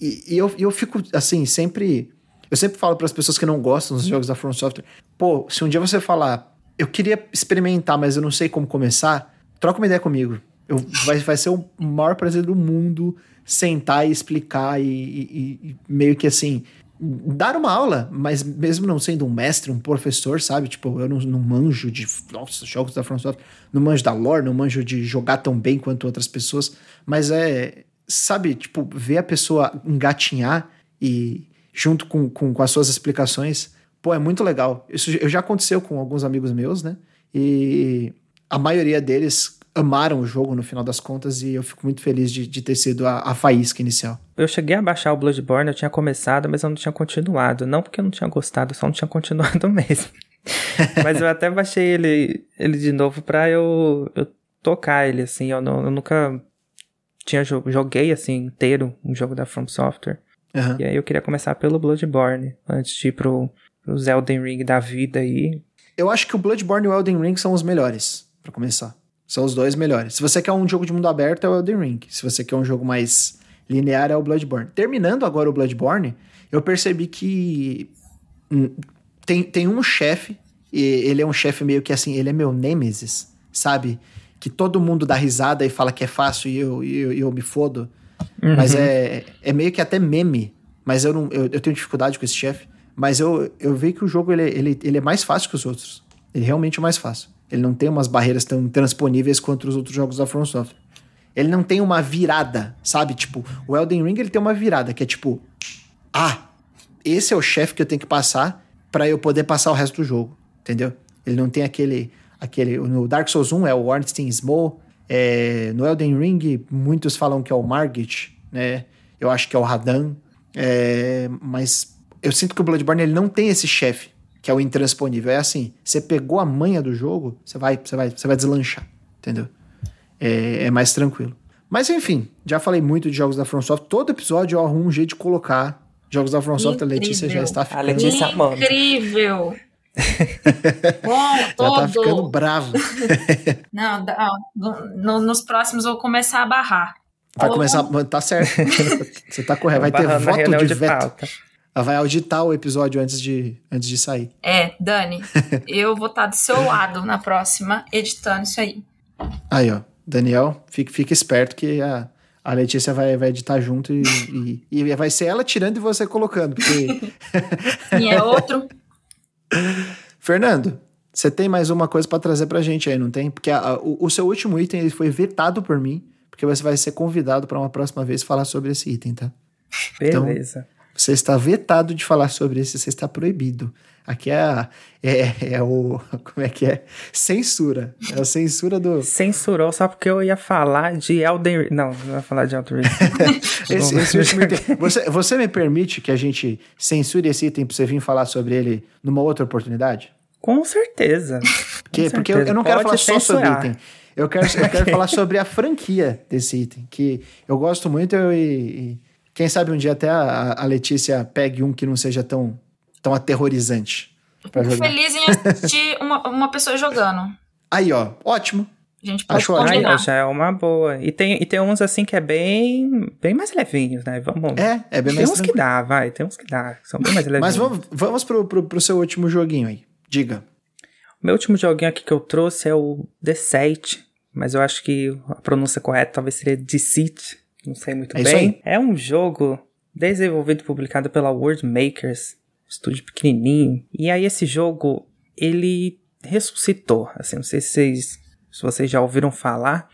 E, e eu, eu fico, assim, sempre. Eu sempre falo para as pessoas que não gostam dos jogos da From Software: pô, se um dia você falar, eu queria experimentar, mas eu não sei como começar troca uma ideia comigo. Eu, vai, vai ser o maior prazer do mundo sentar e explicar e, e, e, meio que assim. Dar uma aula, mas mesmo não sendo um mestre, um professor, sabe? Tipo, eu não, não manjo de nossa, jogos da From Software, não manjo da lore, não manjo de jogar tão bem quanto outras pessoas, mas é, sabe, tipo, ver a pessoa engatinhar e junto com, com, com as suas explicações, pô, é muito legal. Isso já aconteceu com alguns amigos meus, né? E a maioria deles amaram o jogo no final das contas e eu fico muito feliz de, de ter sido a, a, faísca inicial. Eu cheguei a baixar o Bloodborne, eu tinha começado, mas eu não tinha continuado. Não porque eu não tinha gostado, só não tinha continuado mesmo. mas eu até baixei ele, ele de novo pra eu, eu tocar ele, assim. Eu, não, eu nunca tinha joguei assim inteiro um jogo da From Software. Uhum. E aí eu queria começar pelo Bloodborne, antes de ir pro, pro Elden Ring da vida aí. Eu acho que o Bloodborne e o Elden Ring são os melhores para começar. São os dois melhores. Se você quer um jogo de mundo aberto, é o Elden Ring. Se você quer um jogo mais linear, é o Bloodborne. Terminando agora o Bloodborne, eu percebi que hum, tem, tem um chefe, e ele é um chefe meio que assim, ele é meu nêmesis, sabe? Que todo mundo dá risada e fala que é fácil e eu, eu, eu me fodo. Uhum. Mas é, é meio que até meme. Mas eu, não, eu, eu tenho dificuldade com esse chefe. Mas eu, eu vi que o jogo ele, ele, ele é mais fácil que os outros. Ele realmente é mais fácil. Ele não tem umas barreiras tão transponíveis quanto os outros jogos da From Software. Ele não tem uma virada, sabe? Tipo, o Elden Ring ele tem uma virada que é tipo, ah, esse é o chefe que eu tenho que passar para eu poder passar o resto do jogo, entendeu? Ele não tem aquele aquele no Dark Souls 1 é o Ornstein Small, é, no Elden Ring muitos falam que é o Margit, né? Eu acho que é o Radan, é, mas eu sinto que o Bloodborne ele não tem esse chefe que é o intransponível. É assim, você pegou a manha do jogo, você vai, você vai, você vai deslanchar, entendeu? É, é mais tranquilo. Mas enfim, já falei muito de jogos da From Software. Todo episódio eu arrumo um jeito de colocar jogos da From Software. A Letícia já está ficando... A Letícia amando. Incrível! Bom, todo. Já tá ficando bravo. Não, no, nos próximos eu vou começar a barrar. Vai começar, tá certo. Você tá correto. Vai ter voto de, de veto. Pauta. Ela vai auditar o episódio antes de, antes de sair. É, Dani, eu vou estar do seu lado na próxima, editando isso aí. Aí, ó. Daniel, fique, fique esperto que a, a Letícia vai, vai editar junto e, e, e vai ser ela tirando e você colocando. Porque... e é outro. Fernando, você tem mais uma coisa para trazer pra gente aí, não tem? Porque a, a, o, o, seu último item ele foi vetado por mim, porque você vai ser convidado para uma próxima vez falar sobre esse item, tá? Beleza. Então, você está vetado de falar sobre isso, você está proibido. Aqui é, a, é, é o. Como é que é? Censura. É a censura do. Censurou só porque eu ia falar de Elden Ring. Não, não ia falar de Elden Ring. esse, esse item, você, você me permite que a gente censure esse item para você vir falar sobre ele numa outra oportunidade? Com certeza. Porque, Com porque certeza. eu não quero Pode falar censurar. só sobre o item. Eu quero, eu quero falar sobre a franquia desse item, que eu gosto muito eu, e, quem sabe um dia até a, a Letícia pegue um que não seja tão, tão aterrorizante. Fico feliz em assistir uma, uma pessoa jogando. Aí, ó, ótimo. A gente pode Acho combinar. já é uma boa. E tem, e tem uns assim que é bem, bem mais levinhos, né? Vamos. É, é bem tem mais uns que dá, vai. Tem uns que dá. São bem mais levinhos. Mas vamos, vamos pro, pro, pro seu último joguinho aí. Diga. O meu último joguinho aqui que eu trouxe é o The Set. Mas eu acho que a pronúncia correta talvez seria Deceit não sei muito é bem. É um jogo desenvolvido e publicado pela World Makers, estúdio pequenininho. E aí esse jogo, ele ressuscitou, assim, não sei se vocês, se vocês já ouviram falar,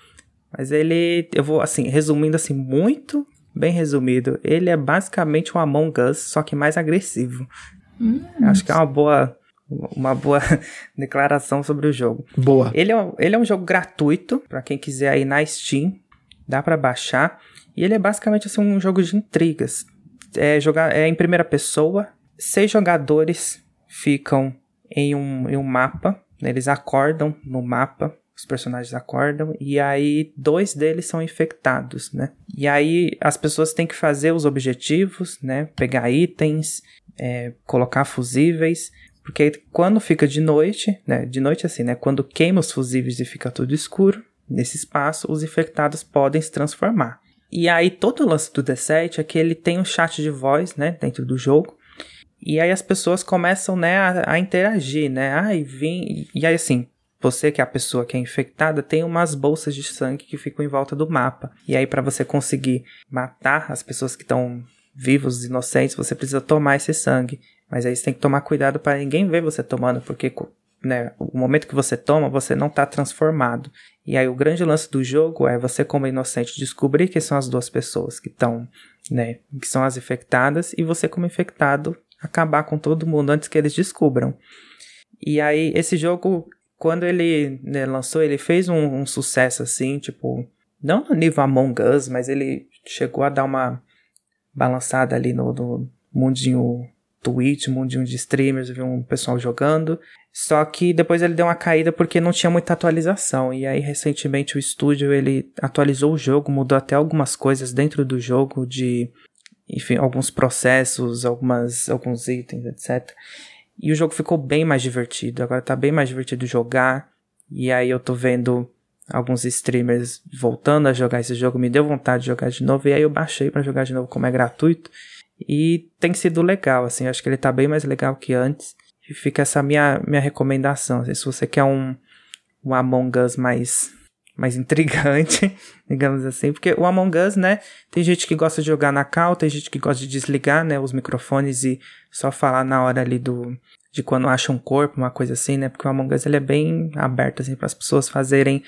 mas ele, eu vou assim, resumindo assim muito bem resumido, ele é basicamente um Among Us, só que mais agressivo. Hum. Acho que é uma boa uma boa declaração sobre o jogo. Boa. Ele é, ele é um jogo gratuito para quem quiser aí na Steam, dá para baixar. E ele é basicamente assim, um jogo de intrigas. É, jogar, é em primeira pessoa. Seis jogadores ficam em um, em um mapa. Eles acordam no mapa os personagens acordam e aí dois deles são infectados, né? E aí as pessoas têm que fazer os objetivos, né? Pegar itens, é, colocar fusíveis, porque quando fica de noite, né? De noite assim, né? Quando queima os fusíveis e fica tudo escuro, nesse espaço, os infectados podem se transformar. E aí todo o lance do D7 é que ele tem um chat de voz, né? Dentro do jogo. E aí as pessoas começam, né, a, a interagir, né? Ai, vim. E aí assim, você que é a pessoa que é infectada tem umas bolsas de sangue que ficam em volta do mapa. E aí para você conseguir matar as pessoas que estão vivos, os inocentes, você precisa tomar esse sangue. Mas aí você tem que tomar cuidado para ninguém ver você tomando, porque né, o momento que você toma, você não está transformado. E aí o grande lance do jogo é você como inocente descobrir que são as duas pessoas que estão, né, que são as infectadas e você como infectado acabar com todo mundo antes que eles descubram. E aí esse jogo quando ele né, lançou, ele fez um, um, sucesso assim, tipo, não no nível Among Us, mas ele chegou a dar uma balançada ali no, no mundinho Twitch, mundinho de streamers, viu um pessoal jogando. Só que depois ele deu uma caída porque não tinha muita atualização. E aí recentemente o estúdio ele atualizou o jogo, mudou até algumas coisas dentro do jogo de enfim, alguns processos, algumas alguns itens, etc. E o jogo ficou bem mais divertido. Agora tá bem mais divertido jogar. E aí eu tô vendo alguns streamers voltando a jogar esse jogo. Me deu vontade de jogar de novo. E aí eu baixei para jogar de novo como é gratuito. E tem sido legal, assim. Acho que ele tá bem mais legal que antes. E fica essa minha, minha recomendação. Se você quer um, um Among Us mais mais intrigante, digamos assim, porque o Among Us, né, tem gente que gosta de jogar na cal, tem gente que gosta de desligar, né, os microfones e só falar na hora ali do de quando acha um corpo, uma coisa assim, né, porque o Among Us ele é bem aberto assim para as pessoas fazerem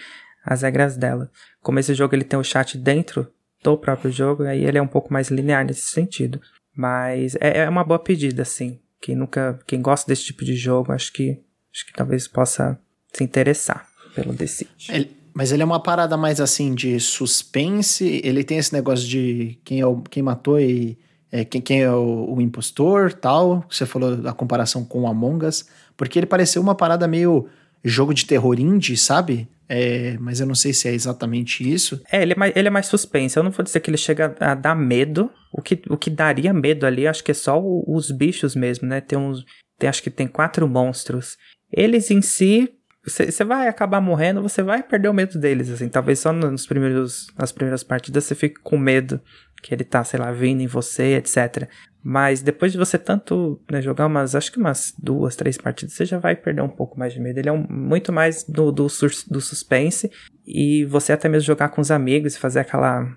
as regras dela. Como esse jogo ele tem o chat dentro do próprio jogo, aí ele é um pouco mais linear nesse sentido. Mas é, é uma boa pedida, assim. Quem nunca, quem gosta desse tipo de jogo, acho que acho que talvez possa se interessar pelo Decide. Ele, mas ele é uma parada mais assim de suspense. Ele tem esse negócio de quem, é o, quem matou e é, quem, quem é o, o, impostor, tal. Você falou da comparação com Among Us. Porque ele pareceu uma parada meio jogo de terror indie, sabe? É, mas eu não sei se é exatamente isso. É, ele é, mais, ele é mais suspense. Eu não vou dizer que ele chega a dar medo. O que, o que daria medo ali, acho que é só o, os bichos mesmo, né? Tem uns. Tem, acho que tem quatro monstros. Eles em si você vai acabar morrendo, você vai perder o medo deles, assim. Talvez só nos primeiros, nas primeiras partidas você fique com medo que ele tá, sei lá, vindo em você, etc. Mas depois de você tanto né, jogar umas, acho que umas duas, três partidas, você já vai perder um pouco mais de medo. Ele é um, muito mais do, do, do suspense. E você até mesmo jogar com os amigos, fazer aquela,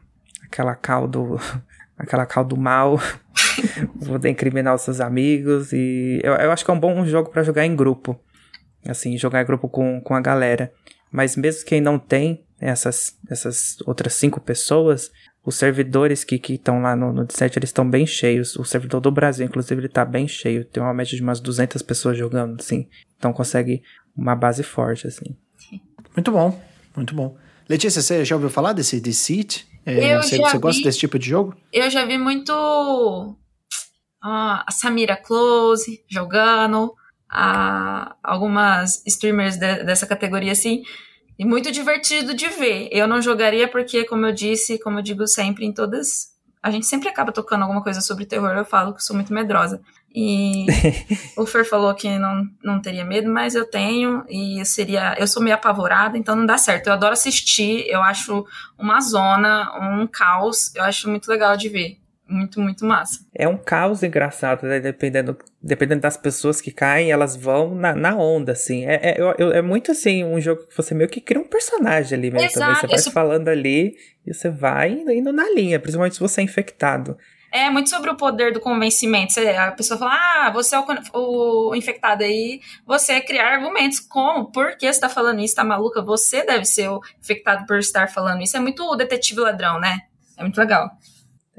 aquela caldo, aquela caldo mal. poder incriminar os seus amigos. E eu, eu acho que é um bom jogo para jogar em grupo assim, jogar em grupo com, com a galera. Mas mesmo quem não tem essas, essas outras cinco pessoas, os servidores que estão lá no, no D7, eles estão bem cheios. O servidor do Brasil, inclusive, ele tá bem cheio. Tem uma média de umas 200 pessoas jogando, assim. Então consegue uma base forte, assim. Muito bom, muito bom. Letícia, você já ouviu falar desse Deceit? É, eu você, já você gosta vi, desse tipo de jogo? Eu já vi muito ah, a Samira Close jogando a algumas streamers de, dessa categoria assim. E muito divertido de ver. Eu não jogaria porque, como eu disse, como eu digo sempre em todas. A gente sempre acaba tocando alguma coisa sobre terror. Eu falo que sou muito medrosa. E o Fer falou que não, não teria medo, mas eu tenho. E seria. Eu sou meio apavorada, então não dá certo. Eu adoro assistir. Eu acho uma zona, um caos. Eu acho muito legal de ver muito, muito massa. É um caos engraçado, né? Dependendo, dependendo das pessoas que caem, elas vão na, na onda, assim. É, é, é, muito assim, um jogo que você meio que cria um personagem ali mesmo. Exato. Você vai falando ali e você vai indo, indo na linha, principalmente se você é infectado. É muito sobre o poder do convencimento. Você, a pessoa fala, ah, você é o, o, infectado aí, você criar argumentos. Como? Por que você tá falando isso? Tá maluca? Você deve ser o infectado por estar falando isso. É muito o detetive ladrão, né? É muito legal.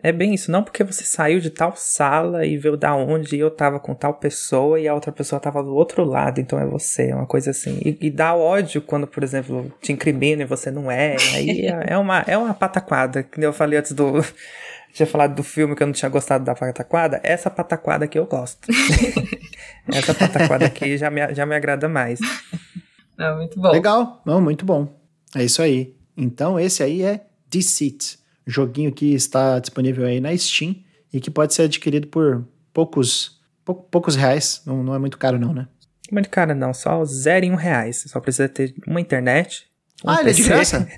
É bem isso, não porque você saiu de tal sala e veio da onde eu tava com tal pessoa e a outra pessoa tava do outro lado, então é você, é uma coisa assim. E, e dá ódio quando, por exemplo, te incrimina e você não é. Aí é, é uma, é uma pataquada, que eu falei antes do. Tinha falado do filme que eu não tinha gostado da pataquada. Essa pataquada que eu gosto. Essa pataquada aqui já me, já me agrada mais. Não, muito bom. Legal, não, muito bom. É isso aí. Então, esse aí é Deceit, joguinho que está disponível aí na Steam e que pode ser adquirido por poucos, pou, poucos reais. Não, não é muito caro, não, né? Não é muito caro, não. Só zero e um reais. Só precisa ter uma internet. Um ah, ele é de graça?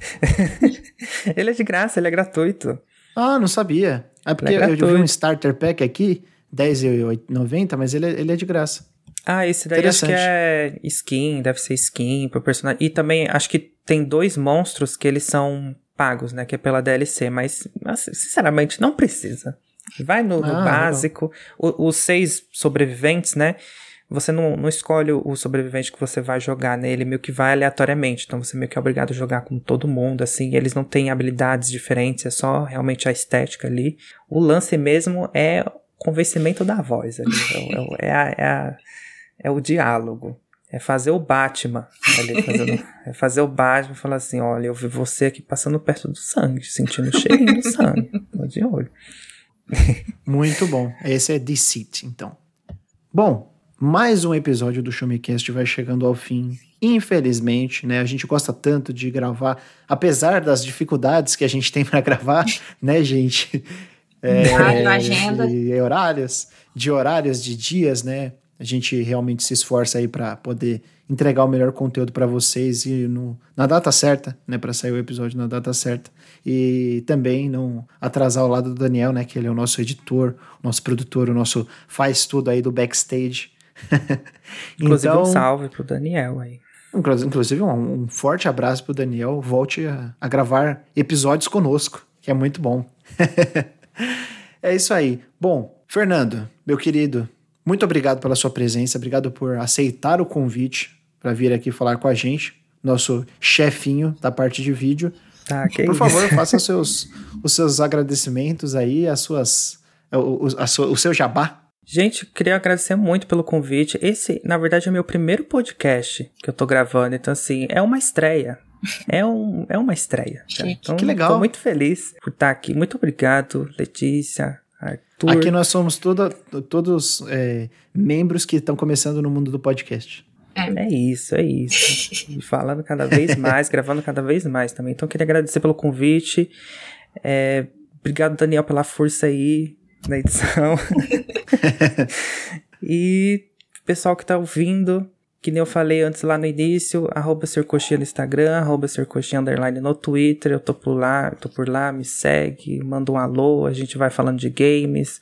ele é de graça, ele é gratuito. Ah, não sabia. É porque é eu vi um starter pack aqui, R$10,90, mas ele, é, ele é de graça. Ah, esse daí acho que é skin, deve ser skin pro personagem. E também acho que tem dois monstros que eles são pagos, né? Que é pela DLC, mas sinceramente não precisa. Vai no, no ah, básico. O, os seis sobreviventes, né? Você não, não escolhe o sobrevivente que você vai jogar nele, meio que vai aleatoriamente. Então você meio que é obrigado a jogar com todo mundo, assim. Eles não têm habilidades diferentes, é só realmente a estética ali. O lance mesmo é o convencimento da voz ali. é, é, é, a, é, a, é o diálogo. É fazer o Batman ali, fazendo, é fazer o Batman falar assim, olha, eu vi você aqui passando perto do sangue, sentindo o cheirinho do sangue. Tô de olho. Muito bom. Esse é Deceit, então. Bom, mais um episódio do Showmecast vai chegando ao fim. Infelizmente, né? A gente gosta tanto de gravar, apesar das dificuldades que a gente tem para gravar, né, gente? É. De horários, de horários, de dias, né? A gente realmente se esforça aí para poder entregar o melhor conteúdo para vocês e no, na data certa, né, para sair o episódio na data certa. E também não atrasar o lado do Daniel, né, que ele é o nosso editor, o nosso produtor, o nosso faz tudo aí do backstage. Inclusive então, um salve pro Daniel aí. Inclusive um, um forte abraço pro Daniel, volte a, a gravar episódios conosco, que é muito bom. é isso aí. Bom, Fernando, meu querido, muito obrigado pela sua presença, obrigado por aceitar o convite para vir aqui falar com a gente, nosso chefinho da parte de vídeo. Ah, por favor, faça os seus, os seus agradecimentos aí, as suas, o, a sua, o seu jabá. Gente, queria agradecer muito pelo convite. Esse, na verdade, é meu primeiro podcast que eu tô gravando, então assim, é uma estreia. É, um, é uma estreia. Tá? Então, que legal. Tô muito feliz por estar aqui. Muito obrigado, Letícia, Arthur. Aqui nós somos toda, todos é, membros que estão começando no mundo do podcast. É. é isso, é isso. falando cada vez mais, gravando cada vez mais também. Então, queria agradecer pelo convite. É, obrigado, Daniel, pela força aí na edição. e pessoal que tá ouvindo, que nem eu falei antes lá no início, arroba Sercoxinha no Instagram, arroba Sercoxinha underline no Twitter, eu tô por lá, tô por lá, me segue, manda um alô, a gente vai falando de games,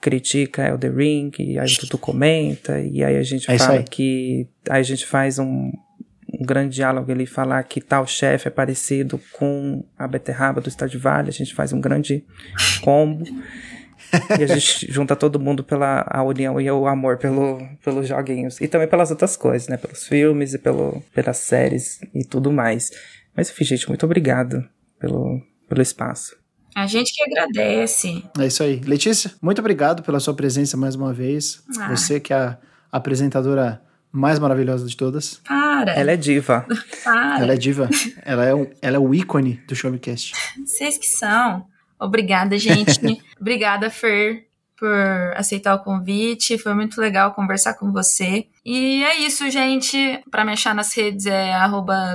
critica Elder Ring, e aí tudo comenta, e aí a gente é fala que, aí a gente faz um, um grande diálogo ali, falar que tal chefe é parecido com a beterraba do Stardew Valley, a gente faz um grande combo e a gente junta todo mundo pela a união e o amor pelo, pelos joguinhos. E também pelas outras coisas, né? Pelos filmes e pelo, pelas séries e tudo mais. Mas enfim, gente, muito obrigado pelo, pelo espaço. A gente que agradece. É isso aí. Letícia, muito obrigado pela sua presença mais uma vez. Ah. Você que é a apresentadora mais maravilhosa de todas. Para! Ela é diva. Para! Ela é diva. ela, é um, ela é o ícone do Showmecast. Vocês que são. Obrigada, gente. Obrigada, Fer, por aceitar o convite. Foi muito legal conversar com você. E é isso, gente. Para me achar nas redes é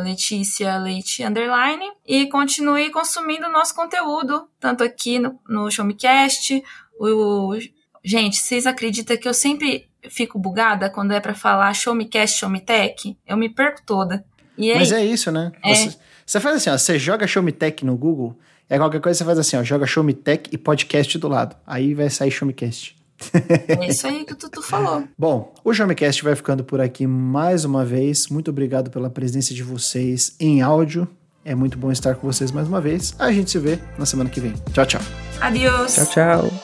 Letícia Leite Underline. E continue consumindo o nosso conteúdo, tanto aqui no, no Showmecast. O, gente, vocês acreditam que eu sempre fico bugada quando é para falar Showmecast, Showmetech? Eu me perco toda. É Mas é isso, né? É. Você, você faz assim, ó, você joga Showmetech no Google é qualquer coisa você faz assim, ó, joga Show Me Tech e podcast do lado. Aí vai sair Show Me Cast. É isso aí que o Tutu falou. Bom, o Showmecast vai ficando por aqui mais uma vez. Muito obrigado pela presença de vocês em áudio. É muito bom estar com vocês mais uma vez. A gente se vê na semana que vem. Tchau, tchau. Adiós. Tchau, tchau.